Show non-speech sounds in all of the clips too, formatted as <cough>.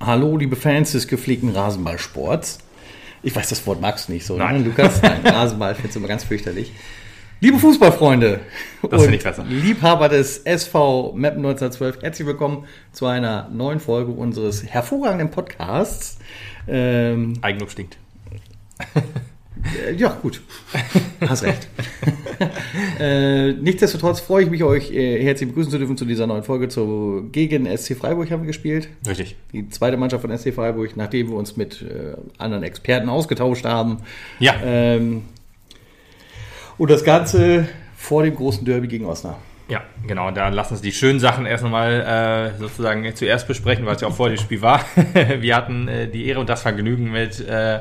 Hallo, liebe Fans des gepflegten Rasenballsports. Ich weiß, das Wort magst du nicht so, Nein. ne, Lukas? Nein, <laughs> Rasenball findest du immer ganz fürchterlich. Liebe Fußballfreunde das und ich besser. Liebhaber des SV Mappen 1912, herzlich willkommen zu einer neuen Folge unseres hervorragenden Podcasts. Ähm, Eigenlob stinkt. <laughs> Äh, ja, gut. Hast recht. <laughs> äh, nichtsdestotrotz freue ich mich, euch äh, herzlich begrüßen zu dürfen zu dieser neuen Folge. Zu, gegen SC Freiburg haben wir gespielt. Richtig. Die zweite Mannschaft von SC Freiburg, nachdem wir uns mit äh, anderen Experten ausgetauscht haben. Ja. Ähm, und das Ganze vor dem großen Derby gegen Osnabrück. Ja, genau. Da lassen uns die schönen Sachen erst nochmal äh, sozusagen zuerst besprechen, weil es ja auch vor dem Spiel war. <laughs> wir hatten äh, die Ehre und das Vergnügen mit äh,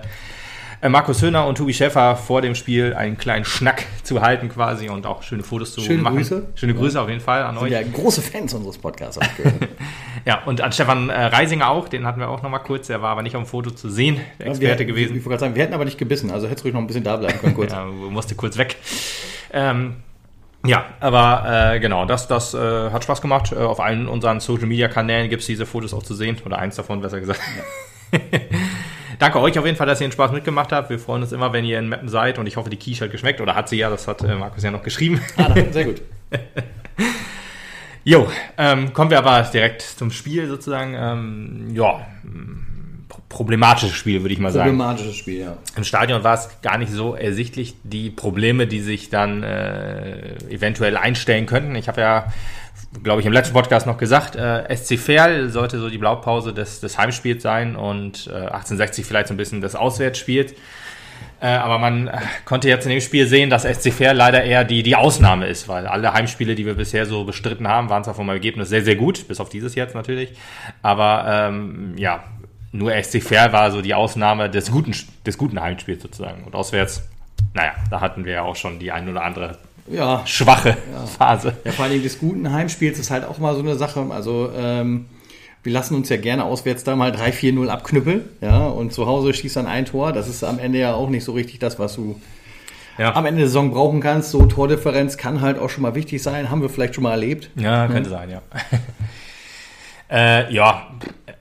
Markus Höhner und Tobi Schäfer vor dem Spiel einen kleinen Schnack zu halten quasi und auch schöne Fotos zu schöne machen. Grüße. Schöne Grüße ja. auf jeden Fall an Sind euch. Ja, große Fans unseres Podcasts. <laughs> ja, und an Stefan äh, Reisinger auch, den hatten wir auch nochmal kurz, der war aber nicht auf dem Foto zu sehen, der Experte wir, gewesen. Ich, ich wollte gerade sagen, wir hätten aber nicht gebissen, also hättest du ruhig noch ein bisschen da bleiben können kurz. <laughs> ja, musste kurz weg. Ähm, ja, aber äh, genau, das, das äh, hat Spaß gemacht. Äh, auf allen unseren Social Media Kanälen gibt es diese Fotos auch zu sehen. Oder eins davon, besser gesagt. Ja. <laughs> Danke euch auf jeden Fall, dass ihr den Spaß mitgemacht habt. Wir freuen uns immer, wenn ihr in Mappen seid und ich hoffe, die Quiche hat geschmeckt oder hat sie ja, das hat äh, Markus ja noch geschrieben. Ah, sehr gut. <laughs> jo, ähm, kommen wir aber direkt zum Spiel sozusagen. Ähm, ja, problematisches Spiel, würde ich mal sagen. Problematisches Spiel, ja. Im Stadion war es gar nicht so ersichtlich, die Probleme, die sich dann äh, eventuell einstellen könnten. Ich habe ja glaube ich, im letzten Podcast noch gesagt, äh, SC Verl sollte so die Blaupause des, des Heimspiels sein und äh, 1860 vielleicht so ein bisschen des Auswärtsspiels. Äh, aber man äh, konnte jetzt in dem Spiel sehen, dass SC Verl leider eher die, die Ausnahme ist, weil alle Heimspiele, die wir bisher so bestritten haben, waren zwar vom Ergebnis sehr, sehr gut, bis auf dieses jetzt natürlich. Aber ähm, ja, nur SC Verl war so die Ausnahme des guten, des guten Heimspiels sozusagen. Und auswärts, naja, da hatten wir ja auch schon die ein oder andere ja. schwache ja. Phase. Ja, vor allem des guten Heimspiels ist halt auch mal so eine Sache. Also ähm, wir lassen uns ja gerne auswärts da mal 3-4-0 abknüppeln. Ja, und zu Hause schießt dann ein Tor. Das ist am Ende ja auch nicht so richtig das, was du ja. am Ende der Saison brauchen kannst. So Tordifferenz kann halt auch schon mal wichtig sein. Haben wir vielleicht schon mal erlebt. Ja, könnte hm. sein, ja. Äh, ja,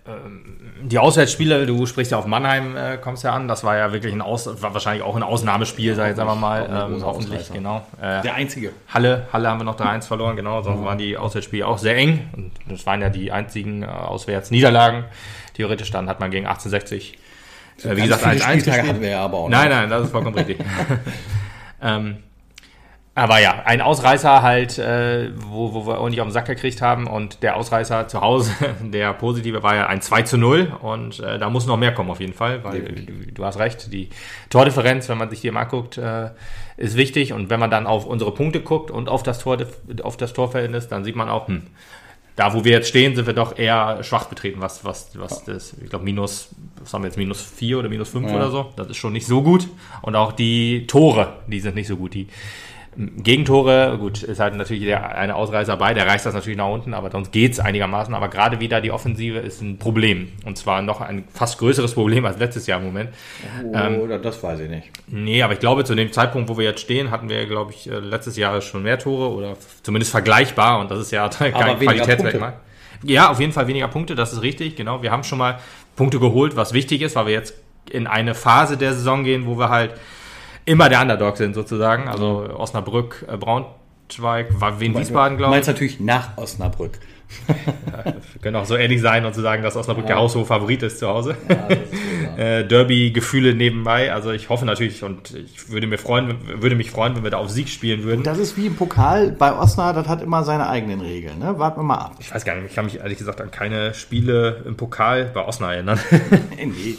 ähm, die Auswärtsspiele, du sprichst ja auf Mannheim, äh, kommst ja an, das war ja wirklich ein Aus, wahrscheinlich auch ein Ausnahmespiel, sag ich sagen wir mal, ähm, hoffentlich, genau. Äh, Der einzige. Halle, Halle haben wir noch 3-1 verloren, genau, sonst mhm. waren die Auswärtsspiele auch sehr eng und das waren ja die einzigen äh, Auswärtsniederlagen. Theoretisch dann hat man gegen 1860, äh, wie gesagt, 1-1 hatten wir ja aber auch Nein, nein, das ist vollkommen richtig. <laughs> ähm, aber ja, ein Ausreißer halt, äh, wo, wo wir auch nicht auf den Sack gekriegt haben. Und der Ausreißer zu Hause, <laughs> der positive, war ja ein 2 zu 0. Und äh, da muss noch mehr kommen auf jeden Fall, weil du, du, hast recht, die Tordifferenz, wenn man sich die mal anguckt, äh, ist wichtig. Und wenn man dann auf unsere Punkte guckt und auf das, Tor, auf das Torverhältnis, dann sieht man auch, hm, da wo wir jetzt stehen, sind wir doch eher schwach betreten, was, was, was das, ich glaube, minus, was haben wir jetzt, minus 4 oder minus 5 ja. oder so. Das ist schon nicht so gut. Und auch die Tore, die sind nicht so gut. Die, Gegentore, gut, ist halt natürlich der, eine Ausreißer bei, der reißt das natürlich nach unten, aber sonst geht es einigermaßen. Aber gerade wieder die Offensive ist ein Problem. Und zwar noch ein fast größeres Problem als letztes Jahr im Moment. Oder ähm, das weiß ich nicht. Nee, aber ich glaube, zu dem Zeitpunkt, wo wir jetzt stehen, hatten wir, glaube ich, äh, letztes Jahr schon mehr Tore oder zumindest vergleichbar. Und das ist ja <laughs> kein Qualitätsmerkmal. Ja, auf jeden Fall weniger Punkte, das ist richtig. Genau, wir haben schon mal Punkte geholt, was wichtig ist, weil wir jetzt in eine Phase der Saison gehen, wo wir halt immer der Underdog sind sozusagen. Also Osnabrück, äh, Braunschweig, war Wien Wiesbaden, glaube ich. Du meinst natürlich nach Osnabrück. ja, <laughs> wir können auch so ähnlich sein und zu sagen, dass Osnabrück ja. der Haushof-Favorit ist zu Hause. Ja, <laughs> äh, Derby-Gefühle nebenbei. Also ich hoffe natürlich und ich würde, mir freuen, würde mich freuen, wenn wir da auf Sieg spielen würden. Und das ist wie im Pokal bei Osnabrück, das hat immer seine eigenen Regeln. Ne? Warten wir mal ab. Ich weiß gar nicht, ich kann mich ehrlich gesagt an keine Spiele im Pokal bei Osnabrück erinnern. <laughs> nee.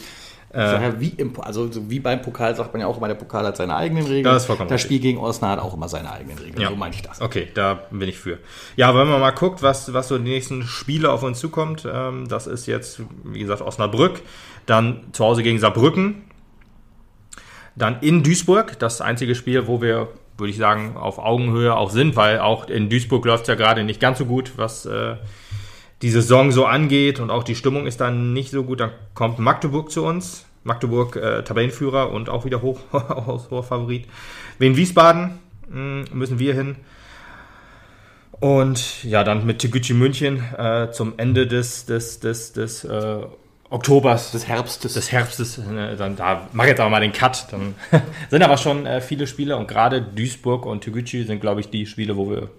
Äh, wie im, also so wie beim Pokal sagt man ja auch immer, der Pokal hat seine eigenen Regeln. Das ist vollkommen Das Spiel gegen Osnabrück hat auch immer seine eigenen Regeln. Ja. So meine ich das. Okay, da bin ich für. Ja, wenn man mal guckt, was, was so die nächsten Spiele auf uns zukommt, ähm, das ist jetzt, wie gesagt, Osnabrück, dann zu Hause gegen Saarbrücken, dann in Duisburg, das einzige Spiel, wo wir, würde ich sagen, auf Augenhöhe auch sind, weil auch in Duisburg läuft es ja gerade nicht ganz so gut, was äh, die Saison so angeht und auch die Stimmung ist dann nicht so gut, dann kommt Magdeburg zu uns. Magdeburg äh, Tabellenführer und auch wieder hoch, <laughs> hoher Favorit. Wien Wiesbaden mh, hm, müssen wir hin. Und ja, dann mit Tegucci München äh, zum Ende des, des, des, des äh, Oktobers. Des Herbstes. Des Herbstes. Äh, dann da mach jetzt aber mal den Cut. Dann <laughs> sind aber schon äh, viele Spiele und gerade Duisburg und Tegucci sind, glaube ich, die Spiele, wo wir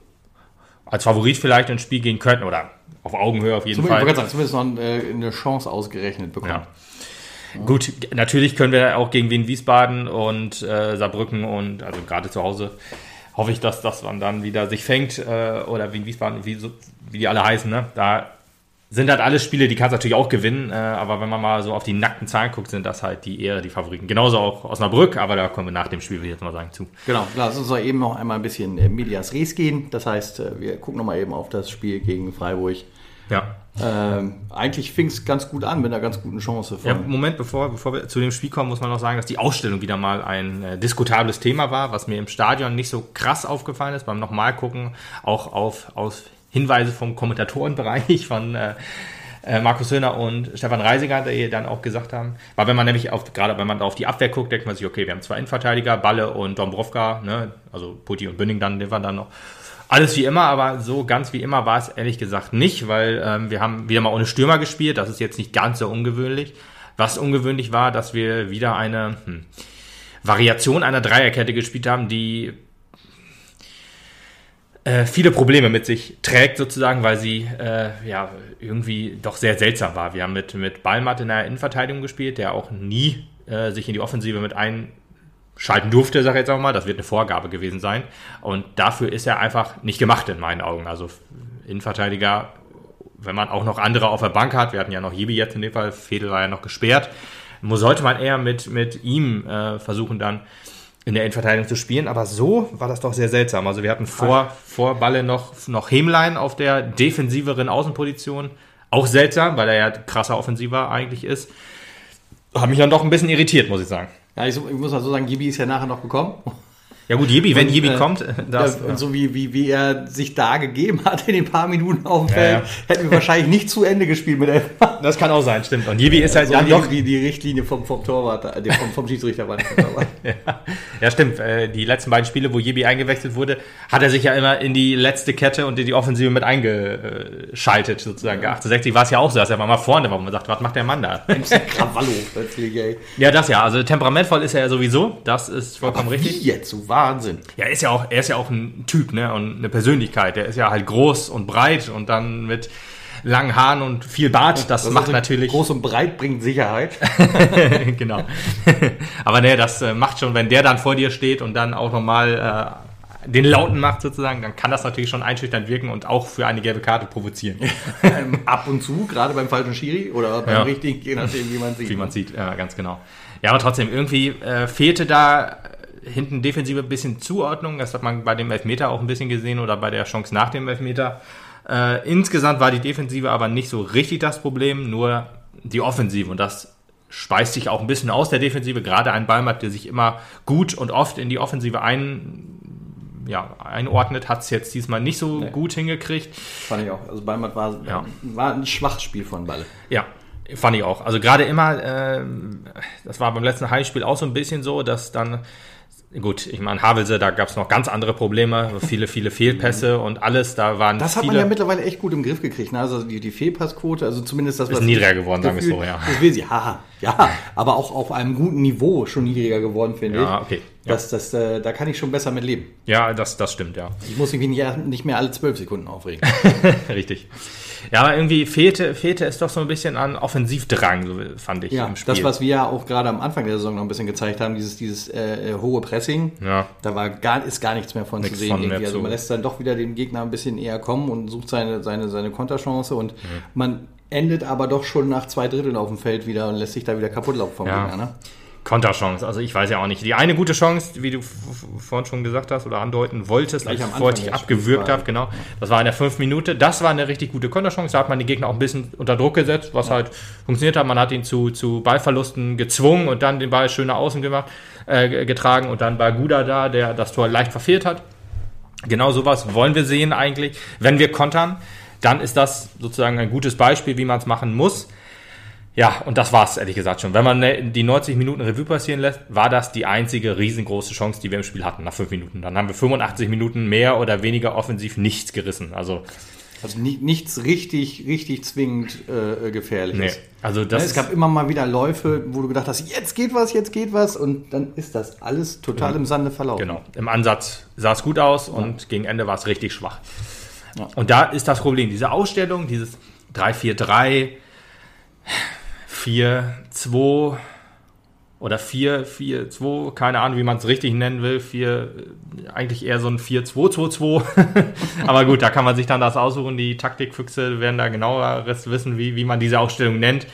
als Favorit vielleicht ins Spiel gehen könnten oder auf Augenhöhe auf jeden Zumindest, Fall. ich sagen, zumindest noch äh, eine Chance ausgerechnet bekommen. Ja. Gut, natürlich können wir auch gegen Wien Wiesbaden und äh, Saarbrücken und also gerade zu Hause hoffe ich, dass das dann wieder sich fängt äh, oder Wien Wiesbaden, wie, so, wie die alle heißen, ne? Da sind halt alle Spiele, die kannst du natürlich auch gewinnen, äh, aber wenn man mal so auf die nackten Zahlen guckt, sind das halt die eher die Favoriten. Genauso auch Osnabrück, aber da kommen wir nach dem Spiel, will ich jetzt mal sagen, zu. Genau, lass uns doch eben noch einmal ein bisschen äh, Medias Res gehen. Das heißt, äh, wir gucken noch mal eben auf das Spiel gegen Freiburg. Ja. Ähm, eigentlich fing es ganz gut an mit einer ganz guten Chance. Ja, Moment, bevor, bevor wir zu dem Spiel kommen, muss man noch sagen, dass die Ausstellung wieder mal ein äh, diskutables Thema war, was mir im Stadion nicht so krass aufgefallen ist. Beim nochmal gucken, auch auf aus Hinweise vom Kommentatorenbereich von äh, äh, Markus Höhner und Stefan Reisiger, die dann auch gesagt haben, weil wenn man nämlich auf, gerade wenn man auf die Abwehr guckt, denkt man sich, okay, wir haben zwei Innenverteidiger, Balle und Dombrovka, ne, also Putti und Bünding dann, die waren dann noch. Alles wie immer, aber so ganz wie immer war es ehrlich gesagt nicht, weil ähm, wir haben wieder mal ohne Stürmer gespielt. Das ist jetzt nicht ganz so ungewöhnlich. Was ungewöhnlich war, dass wir wieder eine hm, Variation einer Dreierkette gespielt haben, die äh, viele Probleme mit sich trägt sozusagen, weil sie äh, ja irgendwie doch sehr seltsam war. Wir haben mit, mit Ballmatt in der Innenverteidigung gespielt, der auch nie äh, sich in die Offensive mit einschalten durfte, sag ich jetzt auch mal. Das wird eine Vorgabe gewesen sein. Und dafür ist er einfach nicht gemacht in meinen Augen. Also Innenverteidiger, wenn man auch noch andere auf der Bank hat, wir hatten ja noch Jibi jetzt in dem Fall, Fedel war ja noch gesperrt, sollte man eher mit, mit ihm äh, versuchen dann in der Innenverteidigung zu spielen, aber so war das doch sehr seltsam. Also wir hatten vor, vor Balle noch, noch Hemlein auf der defensiveren Außenposition. Auch seltsam, weil er ja krasser Offensiver eigentlich ist. Hat mich dann doch ein bisschen irritiert, muss ich sagen. Ja, ich, ich muss mal so sagen, Gibi ist ja nachher noch gekommen. Ja gut, Jibi, wenn Und, Jibi äh, kommt, das, ja, und so wie, wie, wie er sich da gegeben hat in den paar Minuten auf dem Ja, Feld, ja. hätten wir wahrscheinlich nicht zu Ende gespielt mit elf das kann auch sein, stimmt. Und Jibi ist halt so dann die, doch die, die Richtlinie vom, vom Torwart, äh, vom, vom Schiedsrichter war. <laughs> Ja, stimmt. Äh, Die letzten beiden Spiele, wo Jibi eingewechselt wurde, hat er sich ja immer in die letzte Kette und in die Offensive mit eingeschaltet, sozusagen. 68 war es ja auch so, dass er mal vorne war, wo man sagt, was macht der Mann da? Krawallo plötzlich, ey. Ja, das ja. Also temperamentvoll ist er ja sowieso. Das ist vollkommen Aber richtig. Wie jetzt? So Wahnsinn. Ja, er ist ja auch, er ist ja auch ein Typ, ne? Und eine Persönlichkeit. Der ist ja halt groß und breit und dann mit langen Haaren und viel Bart. Das, macht ist natürlich. Groß und breit bringt Sicherheit. <laughs> genau. <laughs> Aber ne, das äh, macht schon, wenn der dann vor dir steht und dann auch nochmal äh, den Lauten macht sozusagen, dann kann das natürlich schon einschüchternd wirken und auch für eine gelbe Karte provozieren, <laughs> Ähm, Ab und zu, gerade beim falschen Schiri oder beim Ja. richtigen, je nachdem, wie man sieht. wie man sieht. Ja, ganz genau. Ja, aber trotzdem, irgendwie äh, fehlte da hinten defensive ein bisschen Zuordnung. Das hat man bei dem Elfmeter auch ein bisschen gesehen oder bei der Chance nach dem Elfmeter. Äh, insgesamt war die Defensive aber nicht so richtig das Problem, nur die Offensive. Und das speist sich auch ein bisschen aus der Defensive. Gerade ein Ballmatt, der sich immer gut und oft in die Offensive ein, ja, einordnet, hat es jetzt diesmal nicht so Nee. gut hingekriegt. Fand ich auch. Also Ballmatt war, Ja. war ein schwaches Spiel von Balle. Ja, fand ich auch. Also gerade immer, ähm, das war beim letzten Heimspiel auch so ein bisschen so, dass dann, gut, ich meine, Havelse, da gab es noch ganz andere Probleme, viele, viele Fehlpässe und alles, da waren Das hat viele... man ja mittlerweile echt gut im Griff gekriegt. Ne? Also die, die Fehlpassquote, also zumindest das, Ist niedriger geworden, sagen wir so, ja. Das will sie, haha, ja, aber auch auf einem guten Niveau schon niedriger geworden, finde Ja, ich. okay. Ja. Das, das, äh, da kann ich schon besser mit leben. ja, das, das stimmt, ja. Ich muss mich nicht, nicht mehr alle zwölf Sekunden aufregen. <laughs> Richtig. Ja, aber irgendwie fehlte, fehlte es doch so ein bisschen an Offensivdrang, so fand ich Ja, im Spiel. das, was wir ja auch gerade am Anfang der Saison noch ein bisschen gezeigt haben, dieses, dieses äh, äh, hohe Pressing, Ja. da war gar, ist gar nichts mehr von Nichts zu sehen. von. Also man lässt dann doch wieder den Gegner ein bisschen eher kommen und sucht seine, seine, seine Konterchance und man endet aber doch schon nach zwei Dritteln auf dem Feld wieder und lässt sich da wieder kaputt laufen vom Ja. Gegner. Ne? Konterchance, also ich weiß ja auch nicht. Die eine gute Chance, wie du vorhin schon gesagt hast oder andeuten wolltest, am bevor ich dich abgewürgt habe, genau. Das war in der fünf Minute. Das war eine richtig gute Konterchance. Da hat man den Gegner auch ein bisschen unter Druck gesetzt, was halt funktioniert hat. Man hat ihn zu, zu Ballverlusten gezwungen und dann den Ball schön nach außen gemacht, äh, getragen und dann war Guda da, der das Tor leicht verfehlt hat. Genau sowas wollen wir sehen eigentlich. Wenn wir kontern, dann ist das sozusagen ein gutes Beispiel, wie man es machen muss. Ja, und das war's ehrlich gesagt schon. Wenn man ne, die 90 Minuten Revue passieren lässt, war das die einzige riesengroße Chance, die wir im Spiel hatten nach fünf Minuten. Dann haben wir 85 Minuten mehr oder weniger offensiv nichts gerissen. Also Also ni- nichts richtig, richtig zwingend äh, gefährliches. nee, also Ne, das es gab immer mal wieder Läufe, wo du gedacht hast, jetzt geht was, jetzt geht was und dann ist das alles total im Sande verlaufen. Genau. Im Ansatz sah es gut aus und gegen Ende war es richtig schwach. Ja. Und da ist das Problem. Diese Ausstellung, dieses 3-4-3, 4-2 oder 4-4-2, keine Ahnung, wie man es richtig nennen will. 4, eigentlich eher so ein 4-2-2-2. <laughs> Aber gut, da kann man sich dann das aussuchen. Die Taktikfüchse werden da genaueres wissen, wie, wie man diese Ausstellung nennt.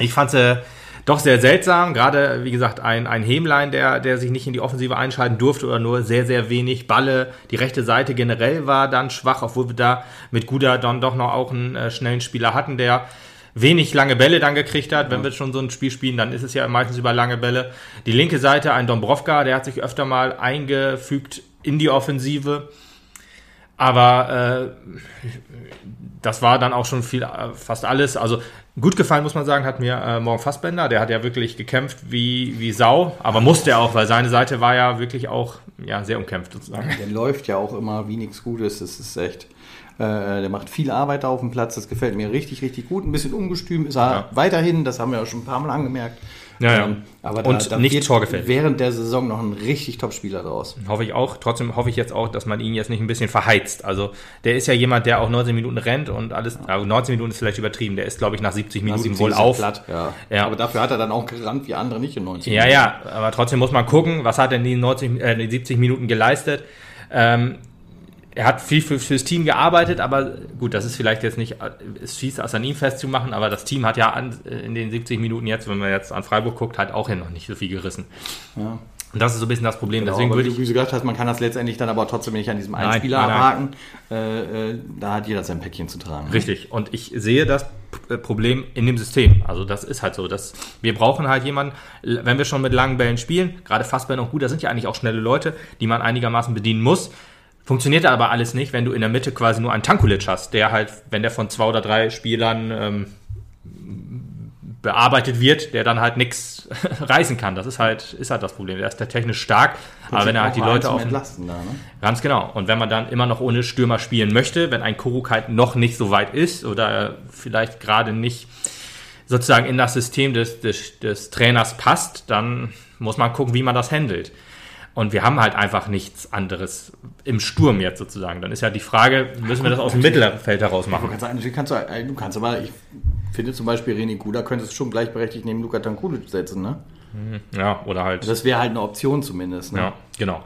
Ich fand sie doch sehr seltsam. Gerade, wie gesagt, ein, ein Hämlein, der, der sich nicht in die Offensive einschalten durfte oder nur sehr, sehr wenig Balle. Die rechte Seite generell war dann schwach, obwohl wir da mit Guda dann doch noch auch einen äh, schnellen Spieler hatten, der wenig lange Bälle dann gekriegt hat. Wenn wir schon so ein Spiel spielen, dann ist es ja meistens über lange Bälle. Die linke Seite, ein Dombrovka, der hat sich öfter mal eingefügt in die Offensive. Aber äh, das war dann auch schon viel, äh, fast alles. Also gut gefallen, muss man sagen, hat mir äh, Morgen Fassbender. Der hat ja wirklich gekämpft wie, wie Sau, aber musste er auch, weil seine Seite war ja wirklich auch ja, sehr umkämpft sozusagen. Der läuft ja auch immer wie nichts Gutes. Das ist echt. Äh, der macht viel Arbeit da auf dem Platz. Das gefällt mir richtig, richtig gut. Ein bisschen ungestüm ist er Ja. weiterhin. Das haben wir ja schon ein paar Mal angemerkt. Ja, ja. Ähm, aber Und nicht wird torgefällig. während der Saison noch ein richtig Top-Spieler draus. Hoffe ich auch. Trotzdem hoffe ich jetzt auch, dass man ihn jetzt nicht ein bisschen verheizt. Also der ist ja jemand, der auch 19 Minuten rennt und alles. Also 19 Minuten ist vielleicht übertrieben. Der ist, glaube ich, nach 70 Minuten 70 wohl auf. Platt, ja. Ja. Aber dafür hat er dann auch gerannt wie andere nicht in 90 Ja, ja, aber trotzdem muss man gucken, was hat er in den, 90, äh, in den 70 Minuten geleistet. Ähm, er hat viel für, fürs Team gearbeitet, aber gut, das ist vielleicht jetzt nicht, es schießt das an ihm festzumachen, aber das Team hat ja an, äh, in den 70 Minuten jetzt, wenn man jetzt an Freiburg guckt, halt auch ja noch nicht so viel gerissen. Ja. Und das ist so ein bisschen das Problem. Genau, Deswegen würde wie ich, wie du gesagt hast, man kann das letztendlich dann aber trotzdem nicht an diesem einen Nein, Spieler abhaken. Äh, äh, da hat jeder sein Päckchen zu tragen. Richtig. Und ich sehe das äh, Problem in dem System. Also das ist halt so. Dass wir brauchen halt jemanden, wenn wir schon mit langen Bällen spielen, gerade Fassbälle noch gut, das sind ja eigentlich auch schnelle Leute, die man einigermaßen bedienen muss. Funktioniert aber alles nicht, wenn du in der Mitte quasi nur einen Tankulic hast, der halt, wenn der von zwei oder drei Spielern ähm, bearbeitet wird, der dann halt nichts <laughs> reißen kann. Das ist halt, ist halt das Problem. Der ist der technisch stark, aber wenn er halt die Auch Leute zum auf Entlasten da, ne? Ganz genau. Und wenn man dann immer noch ohne Stürmer spielen möchte, wenn ein Kuruk halt noch nicht so weit ist oder vielleicht gerade nicht sozusagen in das System des, des, des Trainers passt, dann muss man gucken, wie man das handelt. Und wir haben halt einfach nichts anderes im Sturm jetzt sozusagen. Dann ist ja die Frage, müssen wir das aus dem Mittelfeld heraus Du machen? kannst, natürlich kannst du, äh, du kannst aber, ich finde zum Beispiel René Guda könntest du schon gleichberechtigt neben Luka Tankulic setzen, ne? Ja, oder halt. Das wäre halt eine Option zumindest, ne? Ja, genau.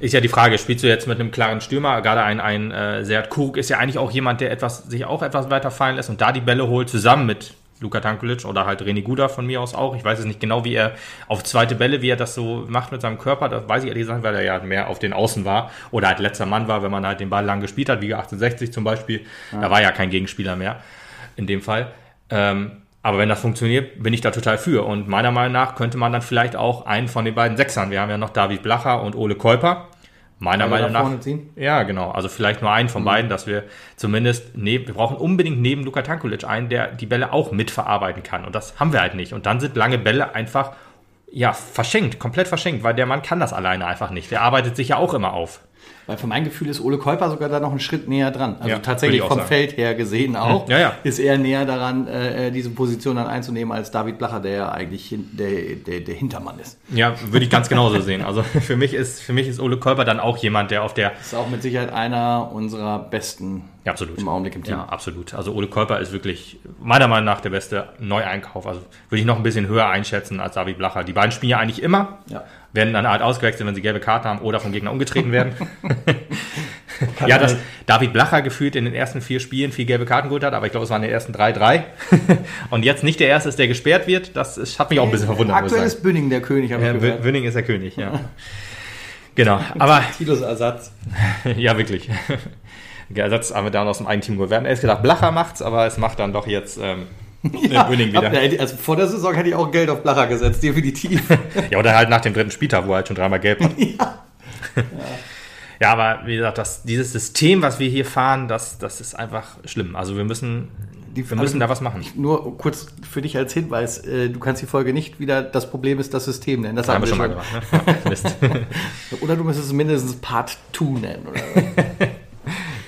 Ist ja die Frage, spielst du jetzt mit einem klaren Stürmer? Gerade ein, ein äh, Seat Krug ist ja eigentlich auch jemand, der etwas, sich auch etwas weiter fallen lässt und da die Bälle holt, zusammen mit Luka Tankulic oder halt René Guda von mir aus auch. Ich weiß es nicht genau, wie er auf zweite Bälle, wie er das so macht mit seinem Körper. Das weiß ich ehrlich gesagt, weil er ja mehr auf den Außen war oder halt letzter Mann war, wenn man halt den Ball lang gespielt hat, wie 1860 zum Beispiel. Da war ja kein Gegenspieler mehr in dem Fall. Ähm, aber wenn das funktioniert, bin ich da total für. Und meiner Meinung nach könnte man dann vielleicht auch einen von den beiden Sechsern, wir haben ja noch David Blacher und Ole Käuper, meiner Alle Meinung nach? Ja, genau. Also vielleicht nur einen von beiden, dass wir zumindest neben, wir brauchen unbedingt neben Luka Tankulic einen, der die Bälle auch mitverarbeiten kann. Und das haben wir halt nicht. Und dann sind lange Bälle einfach, ja, verschenkt, komplett verschenkt, weil der Mann kann das alleine einfach nicht. Der arbeitet sich ja auch immer auf. Weil von meinem Gefühl ist Ole Käuper sogar da noch einen Schritt näher dran. Also Ja, tatsächlich vom sagen. Feld her gesehen auch, Ja, ja. ist er näher daran, äh, diese Position dann einzunehmen als David Blacher, der ja eigentlich der, der, der Hintermann ist. Ja, würde ich ganz genauso sehen. Also <laughs> für mich ist, für mich ist Ole Käuper dann auch jemand, der auf der Ist auch mit Sicherheit einer unserer besten Ja, absolut. im Augenblick im Team. Ja, absolut. Also Ole Käuper ist wirklich meiner Meinung nach der beste Neueinkauf. Also würde ich noch ein bisschen höher einschätzen als David Blacher. Die beiden spielen ja eigentlich immer, Ja. Werden dann halt ausgewechselt, wenn sie gelbe Karte haben oder vom Gegner umgetreten werden. <laughs> ja, dass David Blacher gefühlt in den ersten vier Spielen vier gelbe Karten geholt hat, aber ich glaube, es waren die ersten drei, drei. <laughs> Und jetzt nicht der erste ist, der gesperrt wird, das ist, hat mich auch ein bisschen verwundert. ich Aktuell ist Bünning der König, habe ich Ja, gehört. Wünning ist der König, ja. Genau, aber <laughs> Tilos Ersatz. ja, wirklich. Der Ersatz haben wir dann aus dem eigenen Team geholt. Wir hatten erst gedacht, Blacher macht's, aber es macht dann doch jetzt ähm, <laughs> Ja, Wünning wieder. ja, also vor der Saison hätte ich auch Geld auf Blacher gesetzt, definitiv. <laughs> Ja, oder halt nach dem dritten Spieltag, wo er halt schon dreimal gelb hat. <laughs> Ja. aber wie gesagt, das, dieses System, was wir hier fahren, das, das ist einfach schlimm. Also wir müssen wir müssen da was machen. Nur kurz für dich als Hinweis, äh, du kannst die Folge nicht wieder das Problem ist das System nennen. Das haben, wir schon mal gemacht. Ne? oder du müsstest es mindestens Part 2 nennen. Oder?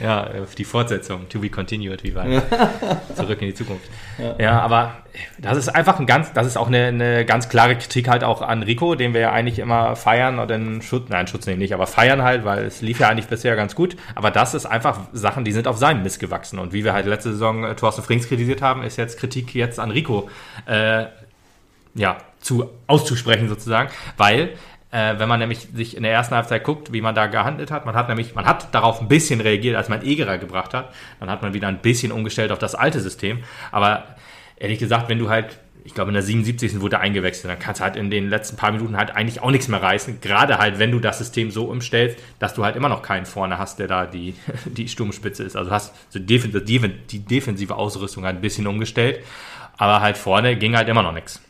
Ja, die Fortsetzung, to be continued, wie war <laughs> Zurück in die Zukunft. Ja. ja. aber das ist einfach ein ganz, das ist auch eine, eine, ganz klare Kritik halt auch an Rico, den wir ja eigentlich immer feiern und in Schutz, nein, Schutz nehmen nicht, aber feiern halt, weil es lief ja eigentlich bisher ganz gut. Aber das ist einfach Sachen, die sind auf seinem Mist gewachsen. Und wie wir halt letzte Saison äh, Thorsten Frings kritisiert haben, ist jetzt Kritik jetzt an Rico, äh, ja, zu auszusprechen sozusagen, weil äh, wenn man nämlich sich in der ersten Halbzeit guckt, wie man da gehandelt hat. Man hat nämlich, man hat darauf ein bisschen reagiert, als man Egerer gebracht hat. Dann hat man wieder ein bisschen umgestellt auf das alte System. Aber ehrlich gesagt, wenn du halt, ich glaube in der 77. wurde eingewechselt, dann kannst du halt in den letzten paar Minuten halt eigentlich auch nichts mehr reißen. Gerade halt, wenn du das System so umstellst, dass du halt immer noch keinen vorne hast, der da die, <laughs> die Sturmspitze ist. Also hast so die, die defensive Ausrüstung halt ein bisschen umgestellt. Aber halt vorne ging halt immer noch nichts.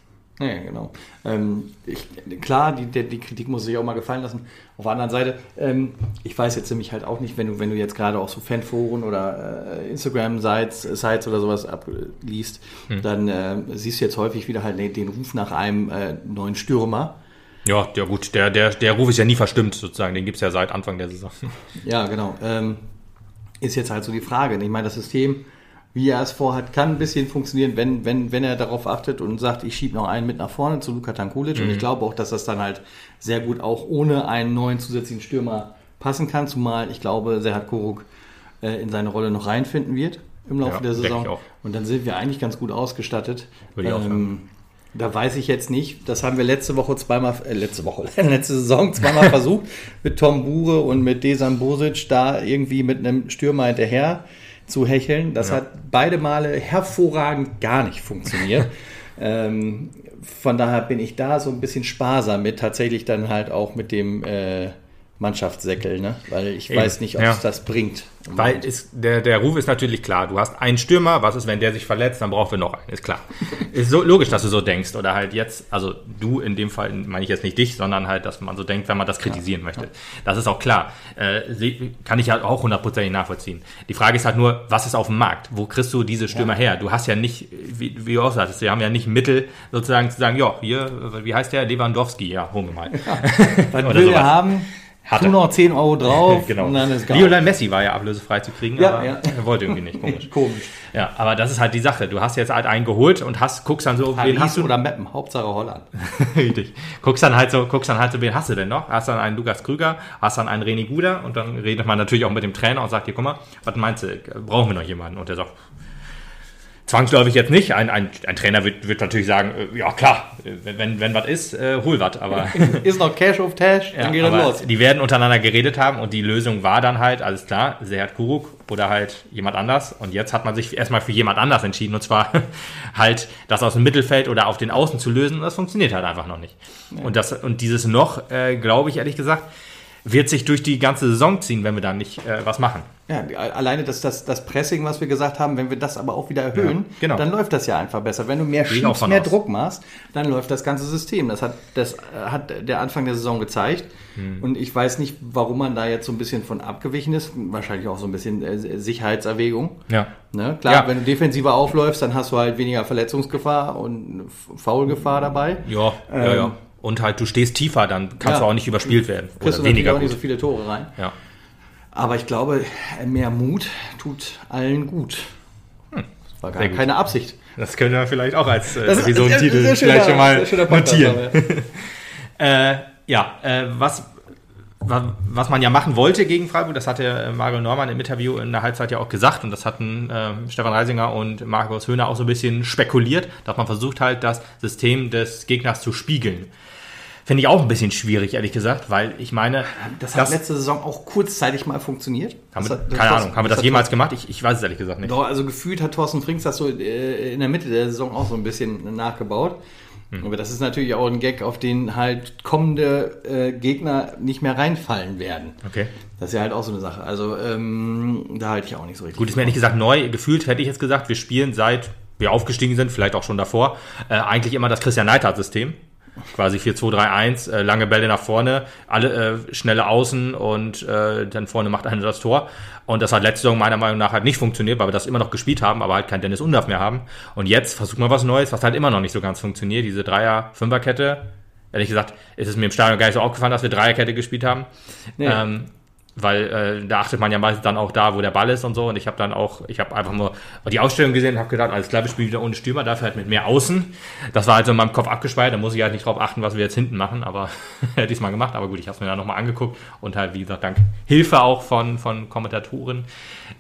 Ja, genau. Ähm, ich, klar, die, die, die, Kritik muss sich auch mal gefallen lassen. Auf der anderen Seite, ähm, ich weiß jetzt nämlich halt auch nicht, wenn du, wenn du jetzt gerade auch so Fanforen oder äh, Instagram-Sites Sites oder sowas abliest, hm. dann äh, siehst du jetzt häufig wieder halt den Ruf nach einem äh, neuen Stürmer. Ja, ja gut, der, der, der Ruf ist ja nie verstimmt sozusagen, den gibt es ja seit Anfang der Saison. Ja, genau. Ähm, ist jetzt halt so die Frage. Ich meine, das System wie er es vorhat, kann ein bisschen funktionieren, wenn, wenn, wenn er darauf achtet und sagt, ich schiebe noch einen mit nach vorne zu Luka Tankulic. Mhm. Und ich glaube auch, dass das dann halt sehr gut auch ohne einen neuen zusätzlichen Stürmer passen kann, zumal ich glaube, Serhat Koruk äh, in seine Rolle noch reinfinden wird im Laufe ja, der Saison. Und dann sind wir eigentlich ganz gut ausgestattet. Ähm, da weiß ich jetzt nicht. Das haben wir letzte Woche zweimal, äh, letzte Woche, <laughs> letzte Saison zweimal versucht mit Tom Bure und mit Desan Bosic da irgendwie mit einem Stürmer hinterher zu hecheln. Das ja. hat beide Male hervorragend gar nicht funktioniert. <laughs> ähm, von daher bin ich da so ein bisschen sparsam mit, tatsächlich dann halt auch mit dem äh, Mannschaftssäckel, ne? weil ich Eben. weiß nicht, ob ja. es das bringt. Weil ist, der, der Ruf ist natürlich klar. Du hast einen Stürmer, was ist, wenn der sich verletzt, dann brauchen wir noch einen, ist klar. <laughs> ist so logisch, dass du so denkst. Oder halt jetzt, also du in dem Fall, meine ich jetzt nicht dich, sondern halt, dass man so denkt, wenn man das kritisieren ja. möchte. Das ist auch klar. Äh, kann ich halt auch hundertprozentig nachvollziehen. Die Frage ist halt nur, was ist auf dem Markt? Wo kriegst du diese Stürmer ja. her? Du hast ja nicht, wie, wie du auch sagtest, wir haben ja nicht Mittel, sozusagen zu sagen, ja, hier, wie heißt der? Lewandowski, ja, holen wir mal. Ja. <laughs> Was will er haben? Hatte. Tu noch 10 Euro drauf <laughs> genau. und dann ist gar Lionel Messi war ja ablösefrei zu kriegen, ja, aber ja. er <laughs> wollte irgendwie nicht. Komisch. <laughs> Komisch. Ja, aber das ist halt die Sache. Du hast jetzt halt einen geholt und hast, guckst dann so, Paris wen hast du? oder Meppen, Hauptsache Holland. Richtig. Guckst dann halt so, guckst dann halt so, wen hast du denn noch? Hast dann einen Lukas Krüger, hast dann einen René Guder und dann redet man natürlich auch mit dem Trainer und sagt dir, guck mal, was meinst du, brauchen wir noch jemanden? Und der sagt, Zwangsläufig jetzt nicht. Ein, ein, ein Trainer wird, wird natürlich sagen, äh, ja klar, wenn, wenn was ist, äh, hol was. Aber <laughs> ist noch Cash auf Tash, <laughs> dann ja, geht es los. Die werden untereinander geredet haben und die Lösung war dann halt, alles klar, Sehat Kuruk oder halt jemand anders. Und jetzt hat man sich erstmal für jemand anders entschieden und zwar <laughs> halt das aus dem Mittelfeld oder auf den Außen zu lösen. Und das funktioniert halt einfach noch nicht. Ja. Und, das, und dieses noch, äh, glaube ich ehrlich gesagt, wird sich durch die ganze Saison ziehen, wenn wir da nicht äh, was machen. Ja, alleine das, das, das Pressing, was wir gesagt haben, wenn wir das aber auch wieder erhöhen, ja, genau. dann läuft das ja einfach besser. Wenn du mehr schiebst, mehr aus. Druck machst, dann läuft das ganze System. Das hat, das hat der Anfang der Saison gezeigt. Hm. Und ich weiß nicht, warum man da jetzt so ein bisschen von abgewichen ist. Wahrscheinlich auch so ein bisschen äh, Sicherheitserwägung. Ja. Ne? Klar, ja. wenn du defensiver aufläufst, dann hast du halt weniger Verletzungsgefahr und Foulgefahr dabei. Ja, ähm, ja, ja. Und halt, du stehst tiefer, dann kannst ja. du auch nicht überspielt werden. Kriegst oder du weniger auch nicht so viele Tore rein. Ja. Aber ich glaube, mehr Mut tut allen gut. Hm. Das war gar Sehr keine gut. Absicht. Das können wir vielleicht auch als äh, Episodentitel vielleicht schon mal notieren. <laughs> äh, ja, äh, was, was man ja machen wollte gegen Freiburg, das hatte äh, Mario Norman im Interview in der Halbzeit ja auch gesagt und das hatten äh, Stefan Reisinger und Markus Höhner auch so ein bisschen spekuliert, dass man versucht halt das System des Gegners zu spiegeln. Finde ich auch ein bisschen schwierig, ehrlich gesagt, weil ich meine. Das hat das, letzte Saison auch kurzzeitig mal funktioniert. Haben wir, keine Ahnung, haben wir das, das jemals gemacht? Ich, ich weiß es ehrlich gesagt nicht. Doch, also gefühlt hat Thorsten Frings das so äh, in der Mitte der Saison auch so ein bisschen nachgebaut. Hm. Aber das ist natürlich auch ein Gag, auf den halt kommende äh, Gegner nicht mehr reinfallen werden. Okay. Das ist ja halt auch so eine Sache. Also ähm, da halte ich auch nicht so richtig. Gut, ist mir ehrlich gesagt neu. Gefühlt hätte ich jetzt gesagt, wir spielen seit wir aufgestiegen sind, vielleicht auch schon davor, äh, eigentlich immer das Christian Neidhardt-System Quasi 4-2-3-1, äh, lange Bälle nach vorne, alle äh, schnelle Außen und äh, dann vorne macht einer das Tor. Und das hat letzte Saison meiner Meinung nach halt nicht funktioniert, weil wir das immer noch gespielt haben, aber halt kein Dennis Undaff mehr haben. Und jetzt versuchen wir was Neues, was halt immer noch nicht so ganz funktioniert. Diese Dreier-Fünfer-Kette. Ehrlich gesagt, ist es mir im Stadion gar nicht so aufgefallen, dass wir Dreierkette gespielt haben. Nee. Ähm, weil äh, da achtet man ja meistens dann auch da, wo der Ball ist und so. Und ich habe dann auch, ich habe einfach nur die Ausstellung gesehen und habe gedacht, alles klar, wir spielen wieder ohne Stürmer, dafür halt mit mehr Außen. Das war halt so in meinem Kopf abgespeichert, da muss ich halt nicht drauf achten, was wir jetzt hinten machen, aber <laughs> hätte ich mal gemacht. Aber gut, ich habe es mir dann nochmal angeguckt und halt, wie gesagt, dank Hilfe auch von, von Kommentatoren,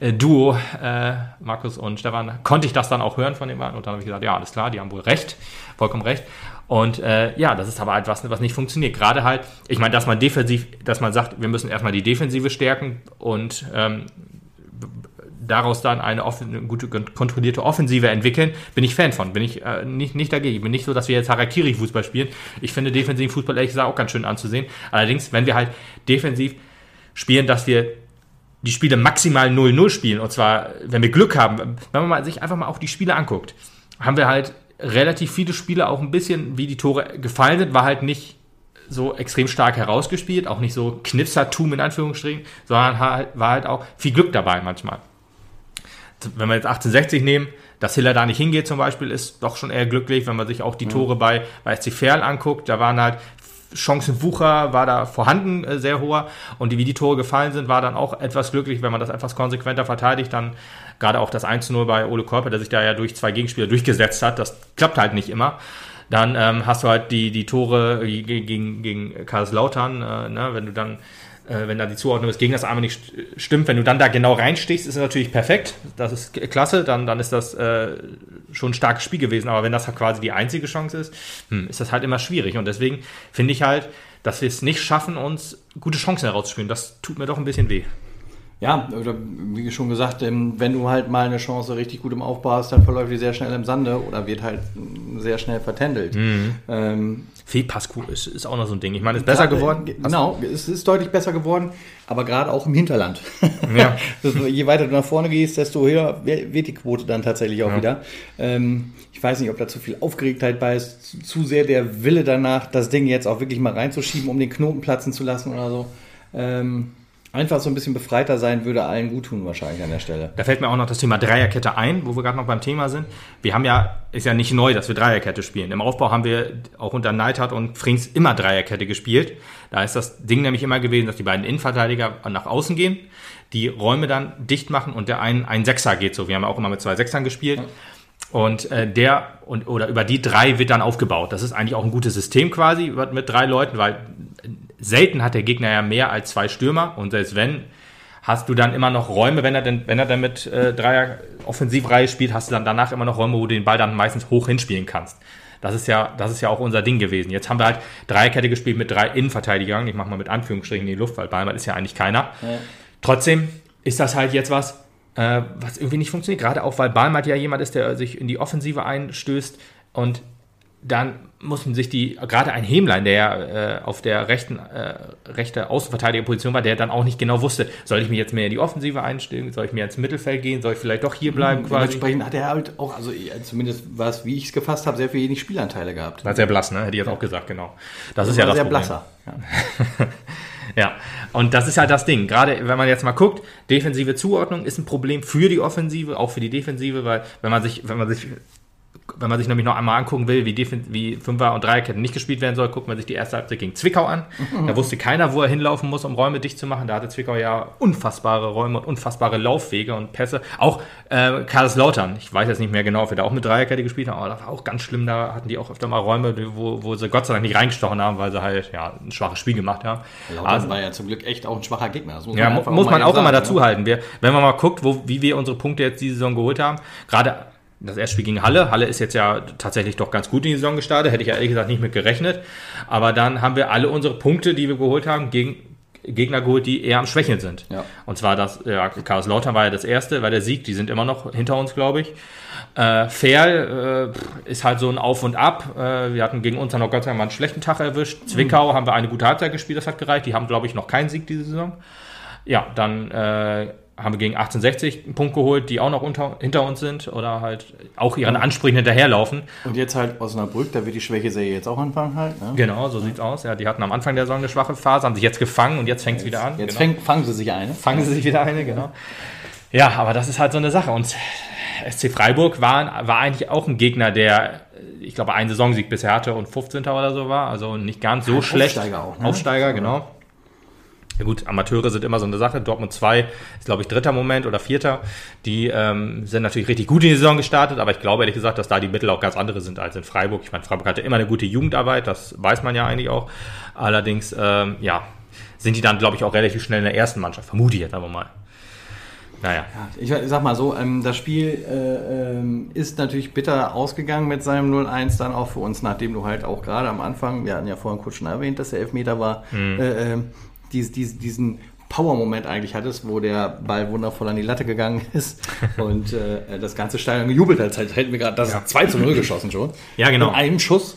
äh, Duo, äh, Markus und Stefan, konnte ich das dann auch hören von dem Mann. Und dann habe ich gesagt, ja, alles klar, die haben wohl recht, vollkommen recht. Und äh, ja, das ist aber etwas, was nicht funktioniert. Gerade halt, ich meine, dass man defensiv, dass man sagt, wir müssen erstmal die Defensive stärken und ähm, daraus dann eine, eine, gute, kontrollierte Offensive entwickeln, bin ich Fan von. Bin ich äh, nicht, nicht dagegen. Ich bin nicht so, dass wir jetzt Harakiri-Fußball spielen. Ich finde defensiven Fußball ehrlich gesagt auch ganz schön anzusehen. Allerdings, wenn wir halt defensiv spielen, dass wir die Spiele maximal 0-0 spielen, und zwar, wenn wir Glück haben, wenn man sich einfach mal auch die Spiele anguckt, haben wir halt relativ viele Spiele auch ein bisschen, wie die Tore gefallen sind, war halt nicht so extrem stark herausgespielt, auch nicht so Knipsertum in Anführungsstrichen, sondern halt, war halt auch viel Glück dabei manchmal. Wenn wir jetzt 1860 nehmen, dass Hiller da nicht hingeht zum Beispiel, ist doch schon eher glücklich, wenn man sich auch die. Tore bei, bei SC Verl anguckt, da waren halt Chancenwucher war da vorhanden, äh, sehr hoher. Und die, wie die Tore gefallen sind, war dann auch etwas glücklich, wenn man das etwas konsequenter verteidigt, dann Gerade auch das 1-0 bei Ole Körper, der sich da ja durch zwei Gegenspieler durchgesetzt hat, das klappt halt nicht immer. Dann ähm, hast du halt die, die Tore gegen, gegen Karlslautern, äh, ne, wenn du dann äh, wenn da die Zuordnung des Gegners einmal nicht stimmt, wenn du dann da genau reinstichst, ist es natürlich perfekt. Das ist klasse, dann, dann ist das äh, schon ein starkes Spiel gewesen. Aber wenn das halt quasi die einzige Chance ist, hm, ist das halt immer schwierig. Und deswegen finde ich halt, dass wir es nicht schaffen, uns gute Chancen herauszuspielen. Das tut mir doch ein bisschen weh. Ja, oder wie schon gesagt, ähm, wenn du halt mal eine Chance richtig gut im Aufbau hast, dann verläuft die sehr schnell im Sande oder wird halt sehr schnell vertändelt. Mhm. Ähm, Fehlpasskuh ist, ist auch noch so ein Ding. Ich meine, es ist besser geworden. Genau, es ist deutlich besser geworden, aber gerade auch im Hinterland. <laughs> Ja. <laughs> je weiter du nach vorne gehst, desto höher wird die Quote dann tatsächlich auch ja. wieder. Ähm, ich weiß nicht, ob da zu viel Aufgeregtheit bei ist, zu sehr der Wille danach, das Ding jetzt auch wirklich mal reinzuschieben, um den Knoten platzen zu lassen oder so. Ähm, einfach so ein bisschen befreiter sein, würde allen gut tun wahrscheinlich an der Stelle. Da fällt mir auch noch das Thema Dreierkette ein, wo wir gerade noch beim Thema sind. Wir haben ja, ist ja nicht neu, dass wir Dreierkette spielen. Im Aufbau haben wir auch unter Neidhardt und Frings immer Dreierkette gespielt. Da ist das Ding nämlich immer gewesen, dass die beiden Innenverteidiger nach außen gehen, die Räume dann dicht machen und der ein, ein Sechser geht so. Wir haben auch immer mit zwei Sechsern gespielt. Und äh, der und oder über die drei wird dann aufgebaut. Das ist eigentlich auch ein gutes System quasi mit drei Leuten, weil selten hat der Gegner ja mehr als zwei Stürmer und selbst wenn, hast du dann immer noch Räume, wenn er denn, wenn er dann mit äh, Dreier Offensivreihe spielt, hast du dann danach immer noch Räume, wo du den Ball dann meistens hoch hinspielen kannst. Das ist ja, das ist ja auch unser Ding gewesen. Jetzt haben wir halt Dreierkette gespielt mit drei Innenverteidigern. Ich mache mal mit Anführungsstrichen in die Luft, weil Ballmann ist ja eigentlich keiner. Ja. Trotzdem ist das halt jetzt was, äh, was irgendwie nicht funktioniert. Gerade auch, weil Balmat ja jemand ist, der sich in die Offensive einstößt und dann mussten sich die, gerade ein Hämlein, der äh, auf der rechten, äh, rechte Außenverteidigerposition war, der dann auch nicht genau wusste, soll ich mich jetzt mehr in die Offensive einstellen, soll ich mehr ins Mittelfeld gehen, soll ich vielleicht doch hier bleiben mhm, quasi. Dementsprechend hat er halt auch, also zumindest war es, wie ich es gefasst habe, sehr wenig Spielanteile gehabt. War sehr blass, ne? Hätte ich jetzt auch gesagt, genau. Das, das ist ja das sehr Problem. blasser. Ja. <laughs> ja, und das ist halt das Ding. Gerade wenn man jetzt mal guckt, defensive Zuordnung ist ein Problem für die Offensive, auch für die Defensive, weil wenn man sich, wenn man sich wenn man sich nämlich noch einmal angucken will, wie, Defen wie Fünfer- und Dreierketten nicht gespielt werden soll, guckt man sich die erste Halbzeit gegen Zwickau an. Mhm. Da wusste keiner, wo er hinlaufen muss, um Räume dicht zu machen. Da hatte Zwickau ja unfassbare Räume und unfassbare Laufwege und Pässe. Auch äh, Lautern, ich weiß jetzt nicht mehr genau, ob wir da auch mit Dreierkette gespielt haben, aber das war auch ganz schlimm. Da hatten die auch öfter mal Räume, wo, wo sie Gott sei Dank nicht reingestochen haben, weil sie halt ja, ein schwaches Spiel gemacht haben. Lautern also, war ja zum Glück echt auch ein schwacher Gegner. Das muss ja, man muss man auch sagen, immer dazu ne? halten. Wir, wenn man mal guckt, wo, wie wir unsere Punkte jetzt diese Saison geholt haben, gerade das erste Spiel gegen Halle. Halle ist jetzt ja tatsächlich doch ganz gut in die Saison gestartet. Hätte ich ja ehrlich gesagt nicht mit gerechnet. Aber dann haben wir alle unsere Punkte, die wir geholt haben, gegen Gegner geholt, die eher am Schwächeln sind. Ja. Und zwar das, ja, Chaos Lautern war ja das erste, war der Sieg. Die sind immer noch hinter uns, glaube ich. Äh, Fair äh, ist halt so ein Auf und Ab. Äh, wir hatten gegen uns dann noch Gott sei Dank mal einen schlechten Tag erwischt. Zwickau mhm. haben wir eine gute Halbzeit gespielt, das hat gereicht. Die haben, glaube ich, noch keinen Sieg diese Saison. Ja, dann äh, haben wir gegen 1860 einen Punkt geholt, die auch noch unter, hinter uns sind oder halt auch ihren Ansprüchen hinterherlaufen. Und jetzt halt Osnabrück, da wird die Schwäche-Serie jetzt auch anfangen halt. Ne? Genau, so sieht's aus. Ja, die hatten am Anfang der Saison eine schwache Phase, haben sich jetzt gefangen und jetzt fängt's wieder an. Jetzt genau. fäng, fangen sie sich eine. fangen sie sich wieder eine, genau. Ja, aber das ist halt so eine Sache. Und SC Freiburg war, war eigentlich auch ein Gegner, der, ich glaube, einen Saisonsieg bisher hatte und 15. oder so war. Also nicht ganz so Ein schlecht. Aufsteiger auch, ne? Aufsteiger, genau. Ja gut, Amateure sind immer so eine Sache. Dortmund 2 ist, glaube ich, dritter Moment oder vierter. Die ähm, sind natürlich richtig gut in die Saison gestartet, aber ich glaube ehrlich gesagt, dass da die Mittel auch ganz andere sind als in Freiburg. Ich meine, Freiburg hatte immer eine gute Jugendarbeit, das weiß man ja eigentlich auch. Allerdings, ähm, ja, sind die dann, glaube ich, auch relativ schnell in der ersten Mannschaft. Vermute ich jetzt aber mal. Naja. Ich sag mal so, ähm, das Spiel äh, ähm, ist natürlich bitter ausgegangen mit seinem 0-1 dann auch für uns, nachdem du halt auch gerade am Anfang, wir hatten ja vorhin kurz schon erwähnt, dass der Elfmeter war, äh, ähm, dies, dies, diesen Power-Moment eigentlich hattest, wo der Ball wundervoll an die Latte gegangen <laughs> ist und äh, das ganze Stadion gejubelt hat. Hätten wir gerade das 2 zu 0 geschossen schon. Ja, genau. In einem Schuss.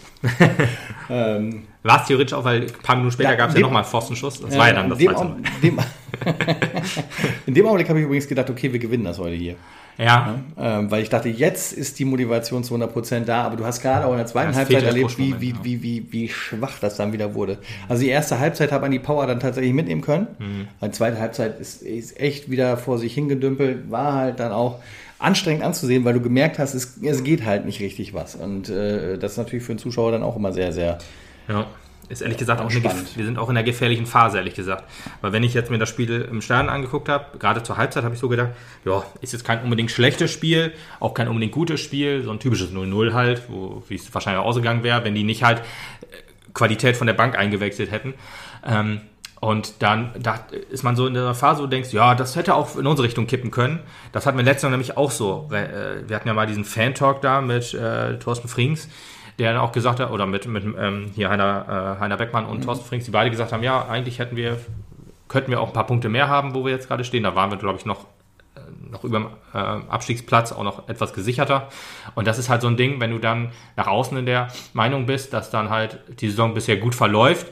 Ähm, War es theoretisch auch, weil ein paar Minuten später Ja, gab es ja nochmal einen Pfostenschuss. Das war ja dann das in dem, 2 zu Au- 0. dem, <laughs> in dem Augenblick habe ich übrigens gedacht, okay, wir gewinnen das heute hier. Ja, Ähm, weil ich dachte, jetzt ist die Motivation zu 100% da, aber du hast gerade auch in der zweiten Ja, Halbzeit erlebt, wie, wie, ja. wie, wie, wie schwach das dann wieder wurde. Also die erste Halbzeit hat man die Power dann tatsächlich mitnehmen können. Mhm. Die zweite Halbzeit ist, ist echt wieder vor sich hingedümpelt, war halt dann auch anstrengend anzusehen, weil du gemerkt hast, es, es geht halt nicht richtig was. Und äh, das ist natürlich für den Zuschauer dann auch immer sehr, sehr ja. Ist ehrlich gesagt auch eine, wir sind auch in einer gefährlichen Phase, ehrlich gesagt. Weil wenn ich jetzt mir das Spiel im Stadion angeguckt habe, gerade zur Halbzeit habe ich so gedacht, ja, ist jetzt kein unbedingt schlechtes Spiel, auch kein unbedingt gutes Spiel, so ein typisches 0-0 halt, wo, wie es wahrscheinlich auch ausgegangen wäre, wenn die nicht halt äh, Qualität von der Bank eingewechselt hätten. Ähm, und dann da ist man so in der Phase, wo du denkst, ja, das hätte auch in unsere Richtung kippen können. Das hatten wir letztes Jahr nämlich auch so. Äh, Wir hatten ja mal diesen Fan-Talk da mit äh, Thorsten Frings, der dann auch gesagt hat, oder mit, mit ähm, hier Heiner, äh, Heiner Beckmann und Thorsten Frings, die beide gesagt haben, ja, eigentlich hätten wir, könnten wir auch ein paar Punkte mehr haben, wo wir jetzt gerade stehen. Da waren wir, glaube ich, noch äh, noch über dem äh, Abstiegsplatz auch noch etwas gesicherter. Und das ist halt so ein Ding, wenn du dann nach außen in der Meinung bist, dass dann halt die Saison bisher gut verläuft,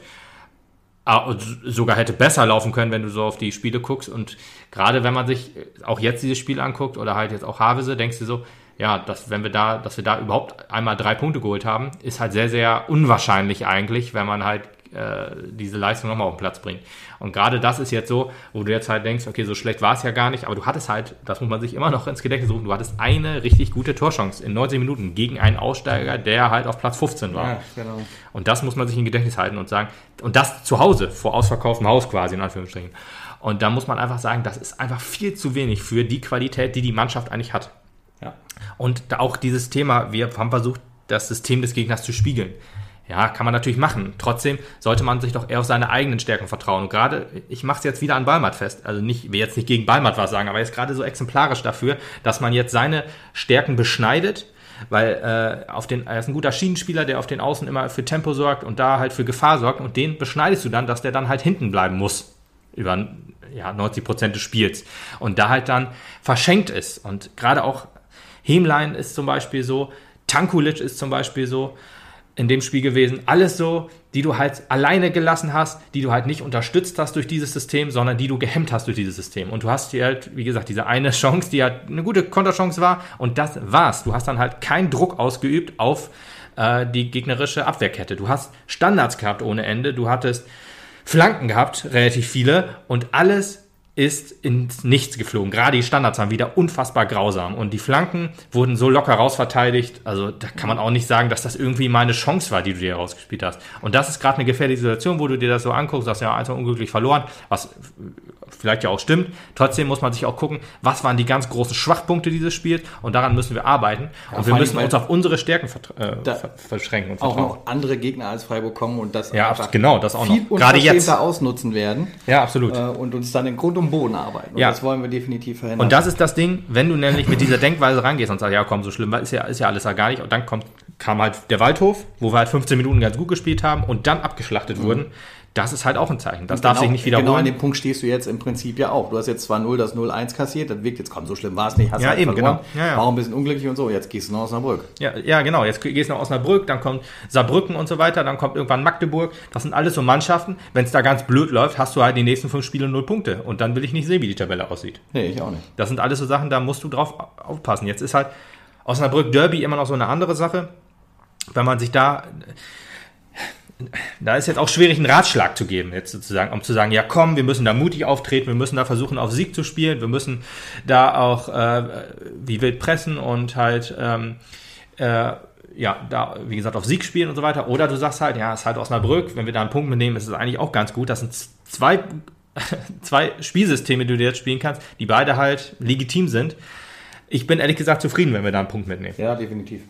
sogar hätte besser laufen können, wenn du so auf die Spiele guckst. Und gerade wenn man sich auch jetzt dieses Spiel anguckt oder halt jetzt auch Havese, denkst du so, ja, dass wenn wir da, dass wir da überhaupt einmal drei Punkte geholt haben, ist halt sehr, sehr unwahrscheinlich eigentlich, wenn man halt äh, diese Leistung nochmal auf den Platz bringt. Und gerade das ist jetzt so, wo du jetzt halt denkst, okay, so schlecht war es ja gar nicht, aber du hattest halt, das muss man sich immer noch ins Gedächtnis rufen, du hattest eine richtig gute Torchance in 90 Minuten gegen einen Aussteiger, der halt auf Platz 15 war. genau. Und das muss man sich im Gedächtnis halten und sagen, und das zu Hause, vor ausverkauftem Haus quasi, in Anführungsstrichen. Und da muss man einfach sagen, das ist einfach viel zu wenig für die Qualität, die die Mannschaft eigentlich hat. Ja. Und da auch dieses Thema, wir haben versucht, das System des Gegners zu spiegeln. Ja, kann man natürlich machen. Trotzdem sollte man sich doch eher auf seine eigenen Stärken vertrauen. Und gerade, ich mache es jetzt wieder an Balmat fest. Also nicht, ich will jetzt nicht gegen Balmat was sagen, aber jetzt gerade so exemplarisch dafür, dass man jetzt seine Stärken beschneidet, weil äh, auf den, er ist ein guter Schienenspieler, der auf den Außen immer für Tempo sorgt und da halt für Gefahr sorgt. Und den beschneidest du dann, dass der dann halt hinten bleiben muss. Über ja, 90 Prozent des Spiels. Und da halt dann verschenkt ist. Und gerade auch Hemlein ist zum Beispiel so, Tankulic ist zum Beispiel so in dem Spiel gewesen. Alles so, die du halt alleine gelassen hast, die du halt nicht unterstützt hast durch dieses System, sondern die du gehemmt hast durch dieses System. Und du hast hier halt, wie gesagt, diese eine Chance, die halt eine gute Konterchance war. Und das war's. Du hast dann halt keinen Druck ausgeübt auf äh, die gegnerische Abwehrkette. Du hast Standards gehabt ohne Ende. Du hattest Flanken gehabt, relativ viele. Und alles ist ins Nichts geflogen. Gerade die Standards waren wieder unfassbar grausam. Und die Flanken wurden so locker rausverteidigt. Also da kann man auch nicht sagen, dass das irgendwie mal eine Chance war, die du dir rausgespielt hast. Und das ist gerade eine gefährliche Situation, wo du dir das so anguckst, hast ja einfach unglücklich verloren, was vielleicht ja auch stimmt. Trotzdem muss man sich auch gucken, was waren die ganz großen Schwachpunkte dieses Spiels und daran müssen wir arbeiten. und wir müssen uns auf unsere Stärken äh, verschränken und Auch noch andere Gegner als Freiburg kommen und das Ja, genau, das auch viel noch. Gerade jetzt. ausnutzen werden Ja, absolut. äh, und uns dann in Grund und Boden arbeiten. Und Ja. das wollen wir definitiv verhindern. Und das ist das Ding, wenn du nämlich mit dieser Denkweise rangehst und sagst, ja komm, so schlimm ist ja, ist ja alles ja gar nicht. Und dann kommt, kam halt der Waldhof, wo wir halt 15 Minuten ganz gut gespielt haben und dann abgeschlachtet wurden. Das ist halt auch ein Zeichen. Das darf genau, sich nicht wiederholen. Genau an dem Punkt stehst du jetzt im Prinzip ja auch. Du hast jetzt zwar 0 das 0-1 kassiert, das wirkt jetzt, komm, so schlimm war es nicht, hast Ja, halt eben, verloren, genau. Ja, ja. war auch ein bisschen unglücklich und so, jetzt gehst du nach Osnabrück. Ja, ja, genau. Jetzt gehst du nach Osnabrück, dann kommt Saarbrücken und so weiter, dann kommt irgendwann Magdeburg. Das sind alles so Mannschaften. Wenn es da ganz blöd läuft, hast du halt die nächsten fünf Spiele null Punkte. Und dann will ich nicht sehen, wie die Tabelle aussieht. Nee, ich auch nicht. Das sind alles so Sachen, da musst du drauf aufpassen. Jetzt ist halt Osnabrück Derby immer noch so eine andere Sache. Wenn man sich da, da ist jetzt auch schwierig, einen Ratschlag zu geben, jetzt sozusagen, um zu sagen, ja komm, wir müssen da mutig auftreten, wir müssen da versuchen, auf Sieg zu spielen, wir müssen da auch äh, wie wild pressen und halt, ähm, äh, ja, da, wie gesagt, auf Sieg spielen und so weiter. Oder du sagst halt, ja, es ist halt Osnabrück, wenn wir da einen Punkt mitnehmen, ist es eigentlich auch ganz gut. Das sind zwei, <laughs> zwei Spielsysteme, die du jetzt spielen kannst, die beide halt legitim sind. Ich bin ehrlich gesagt zufrieden, wenn wir da einen Punkt mitnehmen. Ja, definitiv.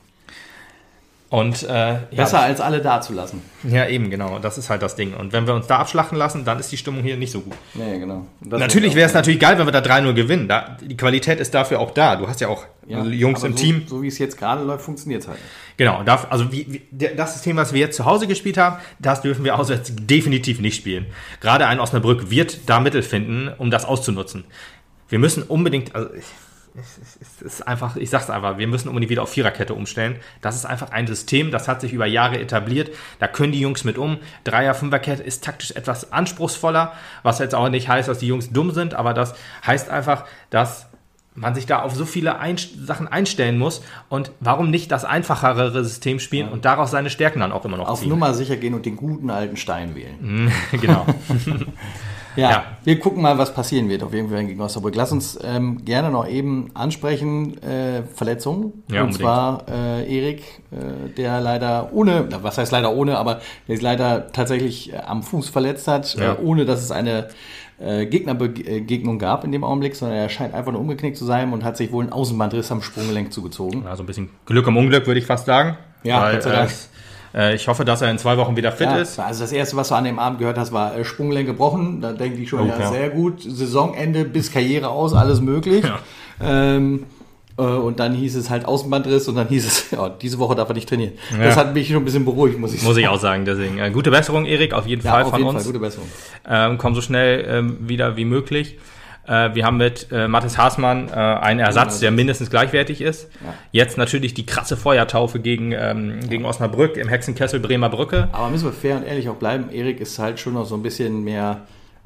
Und äh, Besser ja, als alle dazulassen. ja, eben, genau. Das ist halt das Ding. Und wenn wir uns da abschlachten lassen, dann ist die Stimmung hier nicht so gut. Nee, genau. Das natürlich wäre es natürlich geil, wenn wir da 3-0 gewinnen. Da, die Qualität ist dafür auch da. Du hast ja auch Ja, Jungs im so, Team. So wie es jetzt gerade läuft, funktioniert es halt. Genau, darf, also wie, wie, das System, was wir jetzt zu Hause gespielt haben, das dürfen wir auswärts definitiv nicht spielen. Gerade ein Osnabrück wird da Mittel finden, um das auszunutzen. Wir müssen unbedingt, also es ist- einfach, ich sag's einfach, wir müssen unbedingt wieder auf Viererkette umstellen. Das ist einfach ein System, das hat sich über Jahre etabliert. Da können die Jungs mit um. Dreier, Fünferkette ist taktisch etwas anspruchsvoller, was jetzt auch nicht heißt, dass die Jungs dumm sind, aber das heißt einfach, dass man sich da auf so viele Einst Sachen einstellen muss und warum nicht das einfachere System spielen und daraus seine Stärken dann auch immer noch Auf ziehen. Nummer sicher gehen und den guten alten Stein wählen. <laughs> genau. <laughs> Ja, Ja. wir gucken mal, was passieren wird auf jeden Fall gegen Osnabrück. Lass uns ähm, gerne noch eben ansprechen, äh, Verletzungen. Ja, und unbedingt. zwar äh, Erik, äh, der leider ohne, was heißt leider ohne, aber der sich leider tatsächlich äh, am Fuß verletzt hat, Ja. äh, ohne dass es eine äh, Gegnerbegegnung gab in dem Augenblick, sondern er scheint einfach nur umgeknickt zu sein und hat sich wohl einen Außenbandriss am Sprunggelenk zugezogen. Also ein bisschen Glück im Unglück, würde ich fast sagen. Ja, Weil, Gott sei Dank. Äh, ich hoffe, dass er in zwei Wochen wieder fit Ja, ist. also das erste, was du an dem Abend gehört hast, war äh, Sprunggelenk gebrochen. Da denke ich schon, Oh, ja, ja. sehr gut. Saisonende bis Karriere aus, alles möglich. Ja. Ähm, äh, und dann hieß es halt Außenbandriss und dann hieß es, <laughs> ja, diese Woche darf er nicht trainieren. Das hat mich schon ein bisschen beruhigt, muss ich Muss ich auch sagen, deswegen. Äh, gute Besserung, Erik, auf jeden Ja, Fall auf von jeden uns. Fall, gute Besserung. ähm, komm so schnell ähm, wieder wie möglich. Äh, wir haben mit äh, Mathis Haßmann äh, einen Ersatz, der mindestens gleichwertig ist. Ja. Jetzt natürlich die krasse Feuertaufe gegen, ähm, gegen Osnabrück im Hexenkessel Bremer Brücke. Aber müssen wir fair und ehrlich auch bleiben. Erik ist halt schon noch so ein bisschen mehr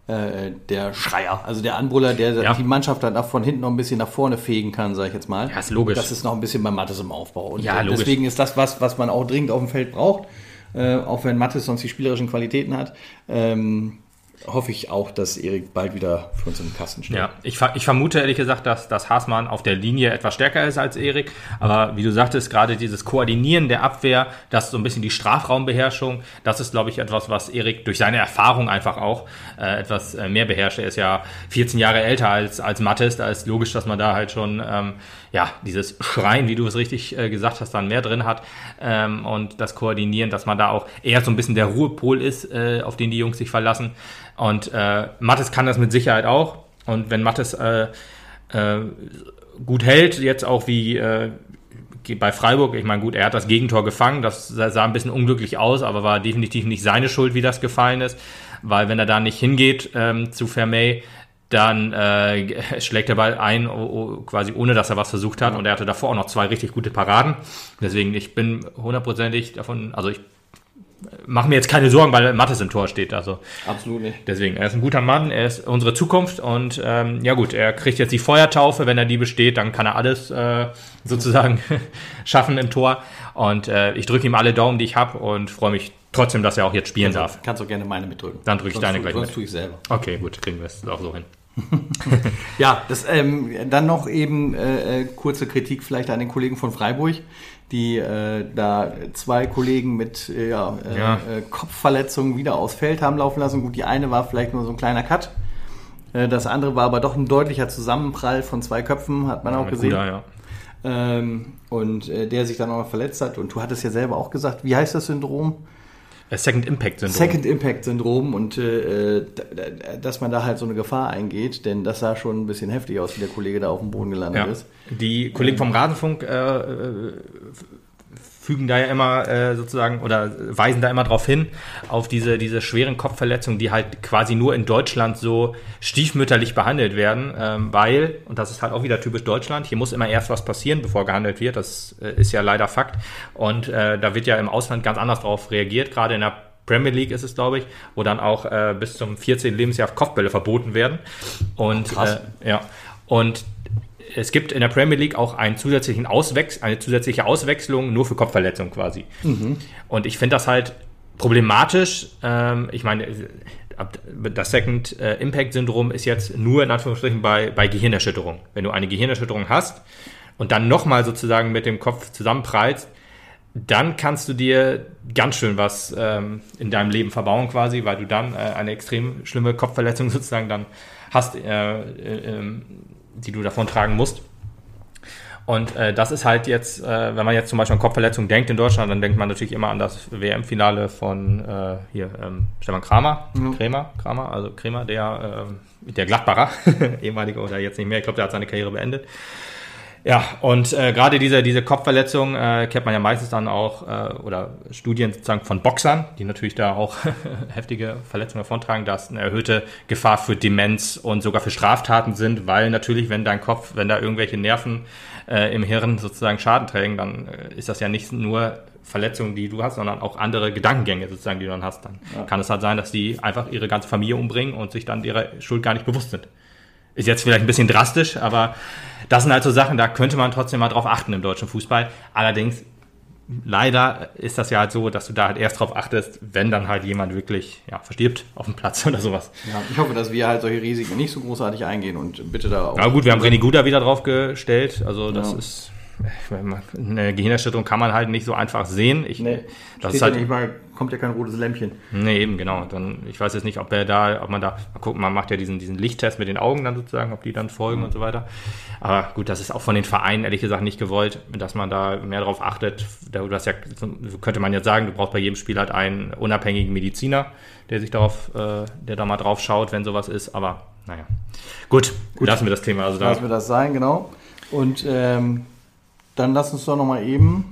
äh, der Schreier, also der Anbrüller, der Ja. die Mannschaft dann auch von hinten noch ein bisschen nach vorne fegen kann, sage ich jetzt mal. Ja, ist logisch. Das ist noch ein bisschen bei Mattes im Aufbau. Und Ja, äh, logisch. deswegen ist das was, was man auch dringend auf dem Feld braucht. Äh, auch wenn Mattes sonst die spielerischen Qualitäten hat, ähm, hoffe ich auch, dass Erik bald wieder für uns im Kasten steht. Ja, ich, ich vermute ehrlich gesagt, dass, dass Haßmann auf der Linie etwas stärker ist als Erik. Aber wie du sagtest, gerade dieses Koordinieren der Abwehr, das ist so ein bisschen die Strafraumbeherrschung, das ist, glaube ich, etwas, was Erik durch seine Erfahrung einfach auch äh, etwas äh, mehr beherrscht. Er ist ja 14 Jahre älter als, als Mattes. Da ist logisch, dass man da halt schon ähm, ja, dieses Schreien, wie du es richtig äh, gesagt hast, dann mehr drin hat. Ähm, und das Koordinieren, dass man da auch eher so ein bisschen der Ruhepol ist, äh, auf den die Jungs sich verlassen. Und äh, Mattes kann das mit Sicherheit auch. Und wenn Mattes äh, äh, gut hält, jetzt auch wie äh, bei Freiburg, ich meine, gut, er hat das Gegentor gefangen, das sah ein bisschen unglücklich aus, aber war definitiv nicht seine Schuld, wie das gefallen ist, weil wenn er da nicht hingeht ähm, zu Vermey, dann äh, <laughs> schlägt der Ball ein, o- o- quasi ohne dass er was versucht hat. Und er hatte davor auch noch zwei richtig gute Paraden. Deswegen, ich bin hundertprozentig davon, also ich mache mir jetzt keine Sorgen, weil Mattes im Tor steht. Also Absolut nicht. Deswegen, er ist ein guter Mann, er ist unsere Zukunft und ähm, ja gut, er kriegt jetzt die Feuertaufe, wenn er die besteht, dann kann er alles äh, <laughs> sozusagen <laughs> schaffen im Tor und äh, ich drücke ihm alle Daumen, die ich habe und freue mich trotzdem, dass er auch jetzt spielen darf. Kannst auch gerne meine mitdrücken. Dann drück ich Sonst deine gleich Sonst mit. tue ich selber. Okay, gut, kriegen wir es auch so hin. <laughs> Ja, das, ähm, dann noch eben äh, äh, kurze Kritik vielleicht an den Kollegen von Freiburg, die äh, da zwei Kollegen mit äh, ja, äh, Ja. Äh, Kopfverletzungen wieder aufs Feld haben laufen lassen. Gut, die eine war vielleicht nur so ein kleiner Cut. Äh, Das andere war aber doch ein deutlicher Zusammenprall von zwei Köpfen, hat man auch Mit gesehen. Ruder, ja. Ähm, und äh, der sich dann auch noch verletzt hat. Und du hattest ja selber auch gesagt, wie heißt das Syndrom? Äh, Second Impact Syndrom. Second Impact Syndrom und äh, dass man da halt so eine Gefahr eingeht, denn das sah schon ein bisschen heftig aus, wie der Kollege da auf dem Boden gelandet ja. ist. Die Kollegen vom Rasenfunk äh, äh, fügen da ja immer äh, sozusagen oder weisen da immer darauf hin, auf diese, diese schweren Kopfverletzungen, die halt quasi nur in Deutschland so stiefmütterlich behandelt werden, ähm, weil, und das ist halt auch wieder typisch Deutschland, hier muss immer erst was passieren, bevor gehandelt wird, das äh, ist ja leider Fakt. Und äh, da wird ja im Ausland ganz anders drauf reagiert, gerade in der Premier League ist es, glaube ich, wo dann auch äh, bis zum 14. Lebensjahr Kopfbälle verboten werden. Und Krass. Äh, ja. Und es gibt in der Premier League auch einen zusätzlichen Auswechs eine zusätzliche Auswechslung nur für Kopfverletzungen quasi. Und ich finde das halt problematisch. Ähm, ich meine, das Second äh, Impact Syndrom ist jetzt nur in Anführungsstrichen bei, bei Gehirnerschütterung. Wenn du eine Gehirnerschütterung hast und dann nochmal sozusagen mit dem Kopf zusammenprallst, dann kannst du dir ganz schön was ähm, in deinem Leben verbauen quasi, weil du dann äh, eine extrem schlimme Kopfverletzung <laughs> sozusagen dann hast, äh, äh, ähm, die du davon tragen musst. Und äh, das ist halt jetzt, äh, wenn man jetzt zum Beispiel an Kopfverletzungen denkt in Deutschland, dann denkt man natürlich immer an das WM-Finale von äh, hier ähm, Stefan Kramer, Krämer, Kramer, also Krämer, der ähm, der Gladbacher, <laughs> ehemalige oder jetzt nicht mehr, ich glaube, der hat seine Karriere beendet. Ja, und äh, gerade diese, diese Kopfverletzung äh, kennt man ja meistens dann auch, äh, oder Studien sozusagen von Boxern, die natürlich da auch <laughs> heftige Verletzungen davontragen, dass eine erhöhte Gefahr für Demenz und sogar für Straftaten sind, weil natürlich, wenn dein Kopf, wenn da irgendwelche Nerven äh, im Hirn sozusagen Schaden trägen, dann äh, ist das ja nicht nur Verletzungen, die du hast, sondern auch andere Gedankengänge sozusagen, die du dann hast. Dann kann es halt sein, dass die einfach ihre ganze Familie umbringen und sich dann ihrer Schuld gar nicht bewusst sind. Ist jetzt vielleicht ein bisschen drastisch, aber das sind halt so Sachen, da könnte man trotzdem mal drauf achten im deutschen Fußball. Allerdings, leider ist das ja halt so, dass du da halt erst drauf achtest, wenn dann halt jemand wirklich ja, verstirbt auf dem Platz <laughs> oder sowas. Ja, ich hoffe, dass wir halt solche Risiken nicht so großartig eingehen und bitte da auch. Ja gut, wir haben René Guda wieder drauf gestellt. Also das Ja. ist man- eine Gehirnerschütterung kann man halt nicht so einfach sehen. Ich, Nee, das ist halt nicht mal, kommt ja kein rotes Lämpchen. Nee, eben, genau. Dann, ich weiß jetzt nicht, ob er da, ob man da, mal gucken, man macht ja diesen, diesen Lichttest mit den Augen dann sozusagen, ob die dann folgen und so weiter. Aber gut, das ist auch von den Vereinen ehrlich gesagt nicht gewollt, dass man da mehr drauf achtet. Da, du hast ja, könnte man jetzt sagen, du brauchst bei jedem Spiel halt einen unabhängigen Mediziner, der sich darauf, äh, der da mal drauf schaut, wenn sowas ist. Aber naja. Gut, lassen wir das Thema. Also da, Lassen wir das sein, genau. Und ähm, dann lass uns doch nochmal eben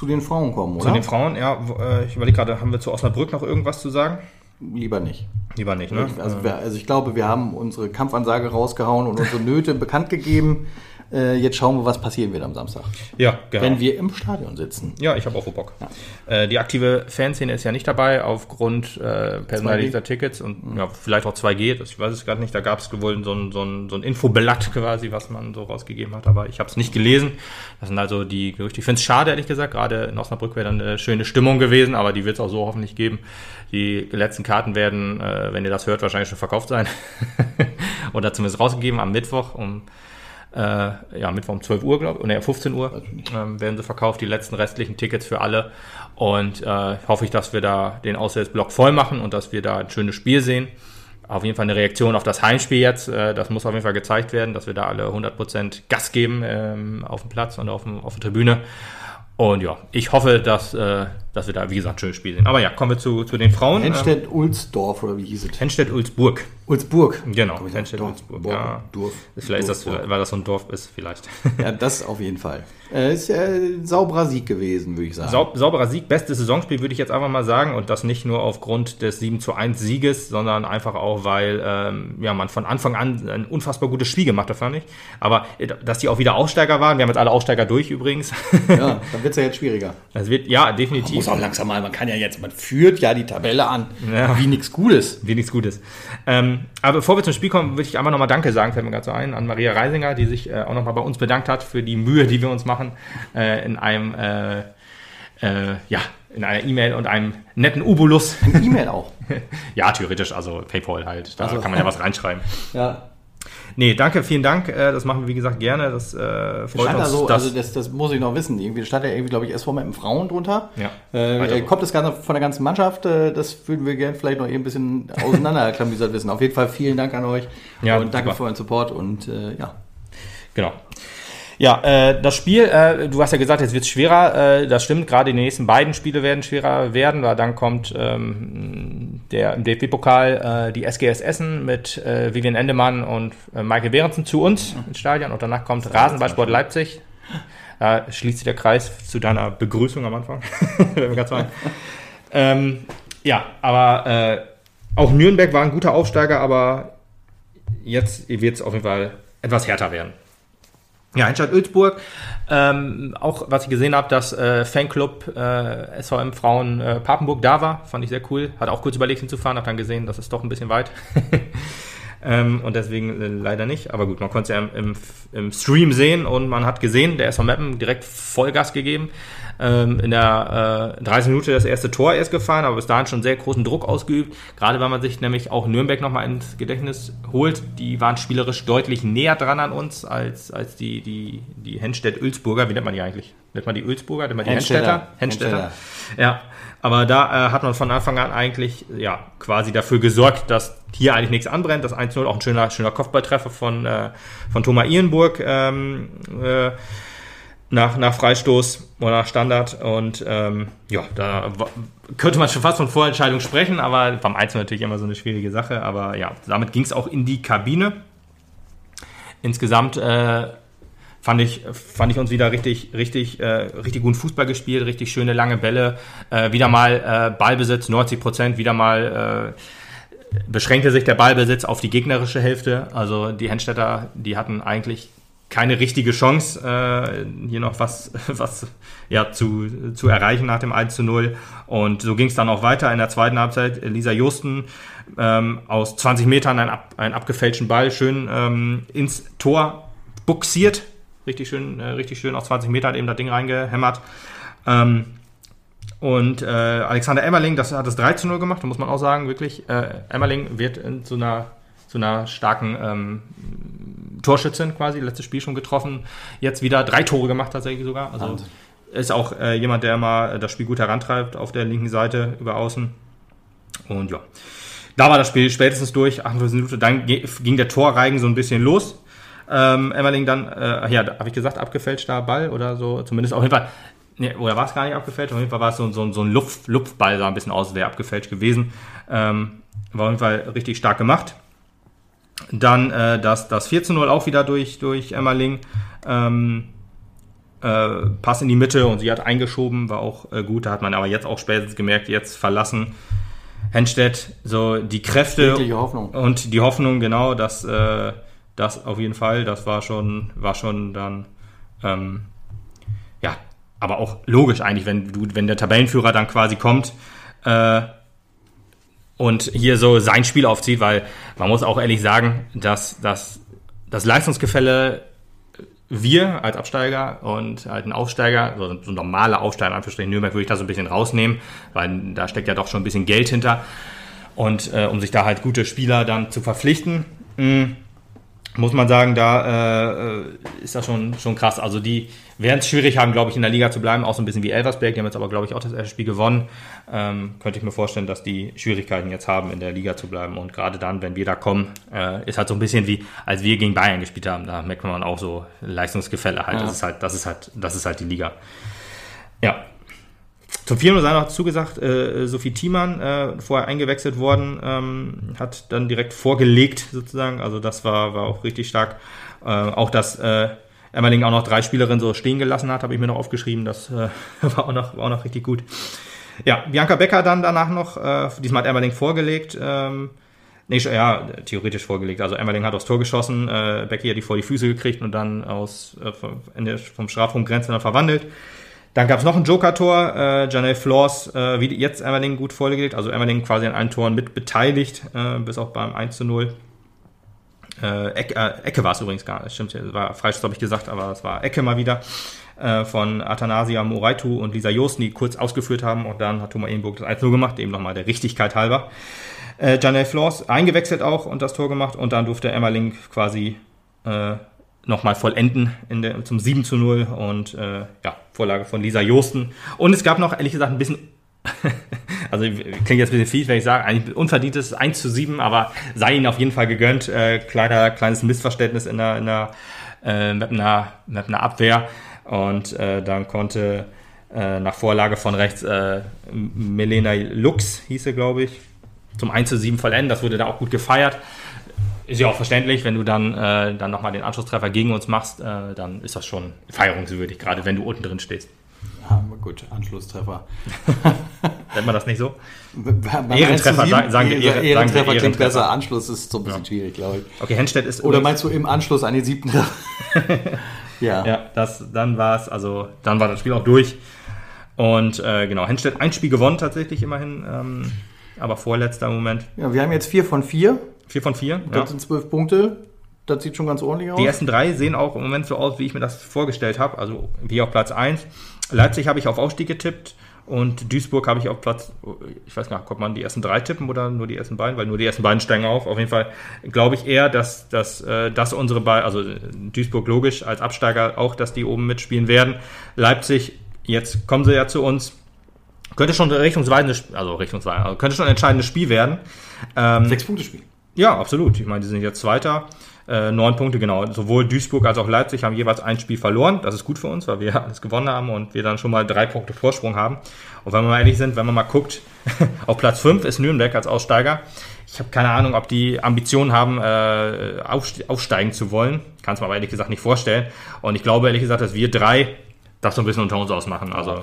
zu den Frauen kommen, oder? zu den Frauen, ja, äh, ich überlege gerade, haben wir zu Osnabrück noch irgendwas zu sagen? Lieber nicht. Lieber nicht, ne? Also, also ich glaube, wir haben unsere Kampfansage rausgehauen und unsere Nöte <laughs> bekannt gegeben. Äh, jetzt schauen wir, was passieren wird am Samstag. Ja, genau. Wenn wir im Stadion sitzen. Ja, ich habe auch Bock. Äh, die aktive Fanszene ist ja nicht dabei aufgrund äh, personalisierter Tickets und ja, vielleicht auch 2G, das, ich weiß es gerade nicht. Da gab es wohl so ein, so, ein, so ein Infoblatt quasi, was man so rausgegeben hat, aber ich habe es nicht gelesen. Das sind also die Gerüchte. Ich finde es schade, ehrlich gesagt. Gerade in Osnabrück wäre dann eine schöne Stimmung gewesen, aber die wird es auch so hoffentlich geben. Die letzten Karten werden, äh, wenn ihr das hört, wahrscheinlich schon verkauft sein. <laughs> Oder zumindest rausgegeben am Mittwoch um äh, ja, Mittwoch um 12 Uhr, glaube ich, oder ja, 15 Uhr ähm, werden sie verkauft, die letzten restlichen Tickets für alle. Und äh, hoffe ich, dass wir da den Auswärtsblock voll machen und dass wir da ein schönes Spiel sehen. Auf jeden Fall eine Reaktion auf das Heimspiel jetzt. Äh, das muss auf jeden Fall gezeigt werden, dass wir da alle 100% Gas geben ähm, auf dem Platz und auf, dem, auf der Tribüne. Und ja, ich hoffe, dass, äh, dass wir da, wie gesagt, ein schönes Spiel sehen. Aber ja, kommen wir zu, zu den Frauen. Ähm, Henstedt-Ulsdorf oder wie hieß es? Henstedt-Ulzburg. Ulsburg. Genau, Dorf, Henstedt-Ulzburg. Dorf, Ja. Dorf, Vielleicht ist das, Dorf. weil das so ein Dorf ist, vielleicht. Ja, das auf jeden Fall. Äh, ist ja ein sauberer Sieg gewesen, würde ich sagen. Sau sauberer Sieg, bestes Saisonspiel, würde ich jetzt einfach mal sagen. Und das nicht nur aufgrund des 7 zu 1 Sieges, sondern einfach auch, weil ähm, ja, man von Anfang an ein unfassbar gutes Spiel gemacht hat, fand ich. Aber äh, dass die auch wieder Aussteiger waren, wir haben jetzt alle Aussteiger durch übrigens. Ja, <laughs> dann wird es ja jetzt schwieriger. Es wird, ja, Muss definitiv. auch langsam mal, man kann ja jetzt, man führt ja die Tabelle an, Ja. wie nichts Gutes. Wie nichts Gutes. Ähm, aber bevor wir zum Spiel kommen, würde ich einfach nochmal Danke sagen, fällt mir gerade so ein, an Maria Reisinger, die sich äh, auch nochmal bei uns bedankt hat für die Mühe, die wir uns machen, äh, in einem, äh, äh, ja, in einer E-Mail und einem netten Ubulus. Ein E-Mail auch. <laughs> Ja, theoretisch, also PayPal halt. Da Also. kann man ja was reinschreiben. Ja. Nee, danke, vielen Dank. Äh, das machen wir, wie gesagt, gerne. Das äh, freut Stand da uns. so, dass, also das, das muss ich noch wissen. Irgendwie stand da irgendwie, glaube ich, SV mit Frauen drunter. Ja. Äh, so. kommt das Ganze von der ganzen Mannschaft? Äh, das würden wir gerne vielleicht noch eben ein bisschen auseinanderklamüsert wissen. Auf jeden Fall vielen Dank an euch Ja, und danke super. für euren Support und äh, ja. Genau. Ja, äh, das Spiel, äh, du hast ja gesagt, jetzt wird es schwerer. Äh, das stimmt, gerade die nächsten beiden Spiele werden schwerer werden, weil dann kommt ähm, der im DFB-Pokal äh, die SGS Essen mit äh, Vivian Endemann und äh, Michael Behrensen zu uns ins Stadion und danach kommt Rasenballsport Leipzig. Da schließt sich der Kreis zu deiner Begrüßung am Anfang. <laughs> ähm, ja, aber auch Nürnberg war ein guter Aufsteiger, aber jetzt wird es auf jeden Fall etwas härter werden. Ja, Einstadt Ölsburg. Ähm, auch was ich gesehen habe, dass äh, Fanclub äh, SVM Frauen äh, Papenburg da war, fand ich sehr cool. Hat auch kurz überlegt hinzufahren, habe dann gesehen, das ist doch ein bisschen weit. <laughs> ähm, und deswegen äh, leider nicht. Aber gut, man konnte es ja im, im, im, Stream sehen und man hat gesehen, der SV Meppen direkt Vollgas gegeben ähm, in der äh, 30 Minute das erste Tor erst gefahren, aber bis dahin schon sehr großen Druck ausgeübt. Gerade weil man sich nämlich auch Nürnberg nochmal ins Gedächtnis holt. Die waren spielerisch deutlich näher dran an uns als, als die, die, die Henstedt-Ölsburger. Wie nennt man die eigentlich? Nennt man die Ölsburger? Nennt man die Henstädter? Henstädter. Ja, aber da äh, hat man von Anfang an eigentlich ja, quasi dafür gesorgt, dass hier eigentlich nichts anbrennt. Das 1-0 auch ein schöner, schöner Kopfballtreffer von, äh, von Thomas Ihrenburg. Ähm, äh, nach, nach Freistoß oder nach Standard. Und ähm, ja, da könnte man schon fast von Vorentscheidung sprechen, aber beim Einzel natürlich immer so eine schwierige Sache. Aber ja, damit ging es auch in die Kabine. Insgesamt äh, fand, ich, fand ich uns wieder richtig, richtig, äh, richtig guten Fußball gespielt, richtig schöne lange Bälle. Äh, wieder mal äh, Ballbesitz, 90 Prozent, wieder mal äh, beschränkte sich der Ballbesitz auf die gegnerische Hälfte. Also die Henstädter, die hatten eigentlich keine richtige Chance, äh, hier noch was, <laughs> was ja, zu, zu erreichen nach dem 1 zu 0. Und so ging es dann auch weiter in der zweiten Halbzeit. Lisa Justen ähm, aus 20 Metern einen, ab, einen abgefälschten Ball schön ähm, ins Tor buxiert. Richtig schön, äh, richtig schön aus 20 Metern hat eben das Ding reingehämmert. Ähm, und äh, Alexander Emmerling, das hat das 3 zu 0 gemacht, da muss man auch sagen, wirklich. Äh, Emmerling wird in so einer, so einer starken Torschützin quasi, letztes Spiel schon getroffen, jetzt wieder drei Tore gemacht tatsächlich sogar. Also Wahnsinn. ist auch äh, jemand, der mal das Spiel gut herantreibt auf der linken Seite über außen. Und ja, da war das Spiel spätestens durch, 48 Minuten, dann ging der Torreigen so ein bisschen los. Ähm, Emmerling dann, äh, ja, habe ich gesagt, abgefälschter Ball oder so, zumindest auf jeden Fall, nee, oder war es gar nicht abgefälscht, auf jeden Fall war es so, so, so ein Luft, Luftball, sah ein bisschen aus, wäre abgefälscht gewesen. Ähm, war auf jeden Fall richtig stark gemacht. Dann äh, das, das 4 zu 0 auch wieder durch, durch Emmerling. Ähm, äh, Pass in die Mitte und sie hat eingeschoben, war auch äh, gut. Da hat man aber jetzt auch spätestens gemerkt, jetzt verlassen Henstedt so die Kräfte und die Hoffnung, genau, dass äh, das auf jeden Fall, das war schon, war schon dann ähm, ja, aber auch logisch eigentlich, wenn du, wenn der Tabellenführer dann quasi kommt, äh, und hier so sein Spiel aufzieht, weil man muss auch ehrlich sagen, dass, dass das Leistungsgefälle wir als Absteiger und halt ein Aufsteiger, so, so normale Aufsteiger, in Anführungsstrichen Nürnberg würde ich da so ein bisschen rausnehmen, weil da steckt ja doch schon ein bisschen Geld hinter. Und äh, um sich da halt gute Spieler dann zu verpflichten, mh, hm, muss man sagen, da äh, ist das schon, schon krass. Also die werden es schwierig haben, glaube ich, in der Liga zu bleiben, auch so ein bisschen wie Elversberg. Die haben jetzt aber, glaube ich, auch das erste Spiel gewonnen. Ähm, könnte ich mir vorstellen, dass die Schwierigkeiten jetzt haben, in der Liga zu bleiben. Und gerade dann, wenn wir da kommen, äh, ist halt so ein bisschen wie, als wir gegen Bayern gespielt haben. Da merkt man auch so Leistungsgefälle halt. Ja. Das ist halt, das ist halt, das ist halt die Liga. Ja, zum 4 sei noch zugesagt, äh, Sophie Thiemann, äh, vorher eingewechselt worden, ähm, hat dann direkt vorgelegt sozusagen. Also das war, war auch richtig stark. Äh, auch dass äh, Emmerling auch noch drei Spielerinnen so stehen gelassen hat, habe ich mir noch aufgeschrieben. Das äh, <laughs> war, auch noch, war auch noch richtig gut. Ja, Bianca Becker dann danach noch, äh, diesmal hat Emmerling vorgelegt. Ähm, Nee, ja, theoretisch vorgelegt. Also Emmerling hat aufs Tor geschossen, äh, Becky hat die vor die Füße gekriegt und dann aus äh, Ende vom Strafraumgrenze dann verwandelt. Dann gab es noch ein Joker-Tor. Äh, Janelle Flors, äh, wie jetzt Emmerling gut vorgelegt, also Emmerling quasi an allen Toren mit beteiligt, äh, bis auch beim 1 zu 0. Äh, Ecke, äh, Ecke war es übrigens gar nicht, stimmt, war Freistoß habe ich gesagt, aber es war Ecke mal wieder äh, von Athanasia Moraitu und Lisa Josten, die kurz ausgeführt haben und dann hat Thomas Ehenburg das 1 0 gemacht, eben nochmal der Richtigkeit halber. Äh, Janelle Flors eingewechselt auch und das Tor gemacht und dann durfte Emmerling quasi äh, nochmal vollenden der, zum 7 zu 0 und äh, ja, Vorlage von Lisa Josten. Und es gab noch, ehrlich gesagt, ein bisschen, <laughs> also klingt jetzt ein bisschen fies, wenn ich sage, eigentlich unverdientes 1 zu 7, aber sei ihnen auf jeden Fall gegönnt. Äh, kleiner, kleines Missverständnis in der, in der, äh, mit, einer, mit einer Abwehr. Und äh, dann konnte äh, nach Vorlage von rechts äh, Melena Lux, hieß sie, glaube ich, zum 1 zu 7 vollenden. Das wurde da auch gut gefeiert ist ja auch verständlich, wenn du dann, äh, dann nochmal den Anschlusstreffer gegen uns machst, äh, dann ist das schon feierungswürdig, gerade wenn du unten drin stehst. Ja, gut, Anschlusstreffer. <laughs> Nennt man das nicht so? Ehrentreffer, 1 zu 7, sagen wir Ehren- sagen wir Ehrentreffer klingt Ehrentreffer. besser, Anschluss ist so ein bisschen schwierig, glaube ich. Okay, Henstedt ist Oder meinst du im Anschluss an den siebten Treffer? <laughs> ja. Ja, das, dann war es, also dann war das Spiel auch durch. Und äh, genau, Henstedt ein Spiel gewonnen tatsächlich immerhin, ähm, aber vorletzter Moment. ja, wir haben jetzt vier von vier. Vier von vier. Das Ja. sind zwölf Punkte. Das sieht schon ganz ordentlich aus. Die ersten drei sehen auch im Moment so aus, wie ich mir das vorgestellt habe. Also wie auf Platz 1. Leipzig habe ich auf Aufstieg getippt und Duisburg habe ich auf Platz, ich weiß gar nicht, kommt man die ersten drei tippen oder nur die ersten beiden? Weil nur die ersten beiden steigen auf. Auf jeden Fall glaube ich eher, dass, dass, äh, dass unsere beiden, also Duisburg logisch als Absteiger auch, dass die oben mitspielen werden. Leipzig, jetzt kommen sie ja zu uns. Könnte schon ein richtungsweisendes, also richtungsweisend, also könnte schon ein entscheidendes Spiel werden. Ähm, Sechs Punkte Spiel. Ja, absolut. Ich meine, die sind jetzt Zweiter. Äh, neun Punkte, genau. Sowohl Duisburg als auch Leipzig haben jeweils ein Spiel verloren. Das ist gut für uns, weil wir <laughs> alles gewonnen haben und wir dann schon mal drei Punkte Vorsprung haben. Und wenn wir mal ehrlich sind, wenn man mal guckt, <laughs> auf Platz fünf ist Nürnberg als Aussteiger. Ich habe keine Ahnung, ob die Ambitionen haben, äh, aufste- aufsteigen zu wollen. Kann es mir aber ehrlich gesagt nicht vorstellen. Und ich glaube ehrlich gesagt, dass wir drei das so ein bisschen unter uns ausmachen. Also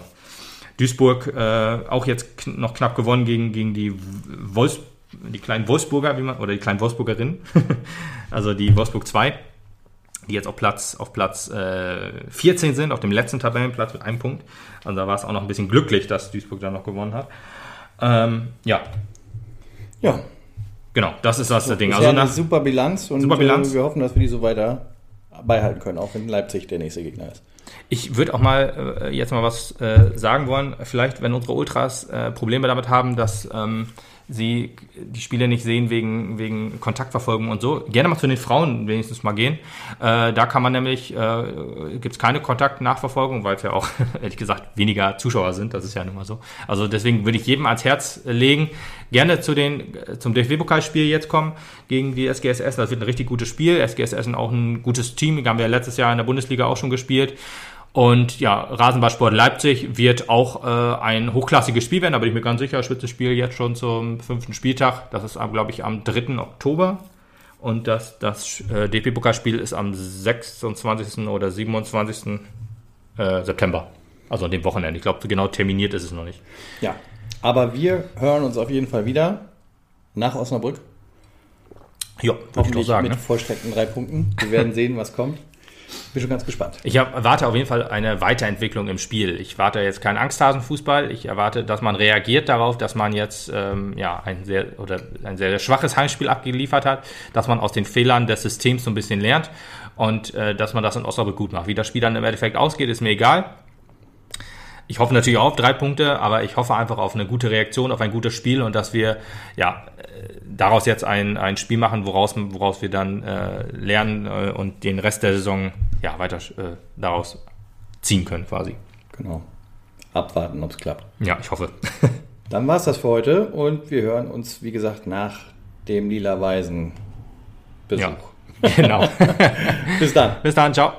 Duisburg äh, auch jetzt noch knapp gewonnen gegen, gegen die Wolfs die kleinen Wolfsburger, wie man, oder die kleinen Wolfsburgerinnen, <laughs> also die Wolfsburg 2, die jetzt auf Platz, auf Platz äh, 14 sind, auf dem letzten Tabellenplatz mit einem Punkt. Also da war es auch noch ein bisschen glücklich, dass Duisburg dann noch gewonnen hat. Ähm, ja, Ja. genau, das ist das Ding. Das Also eine super Bilanz und Super Bilanz. Äh, wir hoffen, dass wir die so weiter beibehalten können, auch wenn Leipzig der nächste Gegner ist. Ich würde auch mal äh, jetzt mal was äh, sagen wollen. Vielleicht, wenn unsere Ultras äh, Probleme damit haben, dass ähm, sie die Spiele nicht sehen wegen, wegen Kontaktverfolgung und so, gerne mal zu den Frauen wenigstens mal gehen. Äh, da kann man nämlich, äh, gibt es keine Kontaktnachverfolgung, weil es ja auch, <laughs> ehrlich gesagt, weniger Zuschauer sind. Das ist ja nun mal so. Also deswegen würde ich jedem ans Herz legen, gerne zu den, äh, zum DFB-Pokalspiel jetzt kommen gegen die SGSS. Das wird ein richtig gutes Spiel. SGSS ist auch ein gutes Team. Die haben wir letztes Jahr in der Bundesliga auch schon gespielt. Und ja, Rasenballsport Leipzig wird auch äh, ein hochklassiges Spiel werden, da bin ich mir ganz sicher. Spitzenspiel jetzt schon zum fünften Spieltag. Das ist, glaube ich, am 3. Oktober. Und das, das äh, DP-Pokalspiel ist am 26. oder 27. Äh, September. Also an dem Wochenende. Ich glaube, genau terminiert ist es noch nicht. Ja. Aber wir hören uns auf jeden Fall wieder nach Osnabrück. Ja, würde ich doch sagen. mit Ne? vollstreckten drei Punkten. Wir werden <laughs> sehen, was kommt. Bin schon ganz gespannt. Ich erwarte auf jeden Fall eine Weiterentwicklung im Spiel. Ich erwarte jetzt keinen Angsthasenfußball. Ich erwarte, dass man reagiert darauf, dass man jetzt ähm, ja, ein, sehr, oder ein sehr schwaches Heimspiel abgeliefert hat, dass man aus den Fehlern des Systems so ein bisschen lernt und äh, dass man das in Osnabrück gut macht. Wie das Spiel dann im Endeffekt ausgeht, ist mir egal. Ich hoffe natürlich auch auf drei Punkte, aber ich hoffe einfach auf eine gute Reaktion, auf ein gutes Spiel und dass wir ja äh, daraus jetzt ein, ein Spiel machen, woraus, woraus wir dann äh, lernen äh, und den Rest der Saison ja weiter äh, daraus ziehen können quasi. Genau. Abwarten, ob es klappt. Ja, ich hoffe. <laughs> Dann war es das für heute und wir hören uns, wie gesagt, nach dem lila Weisen Besuch. Ja, <laughs> genau. <laughs> Bis dann. Bis dann, ciao.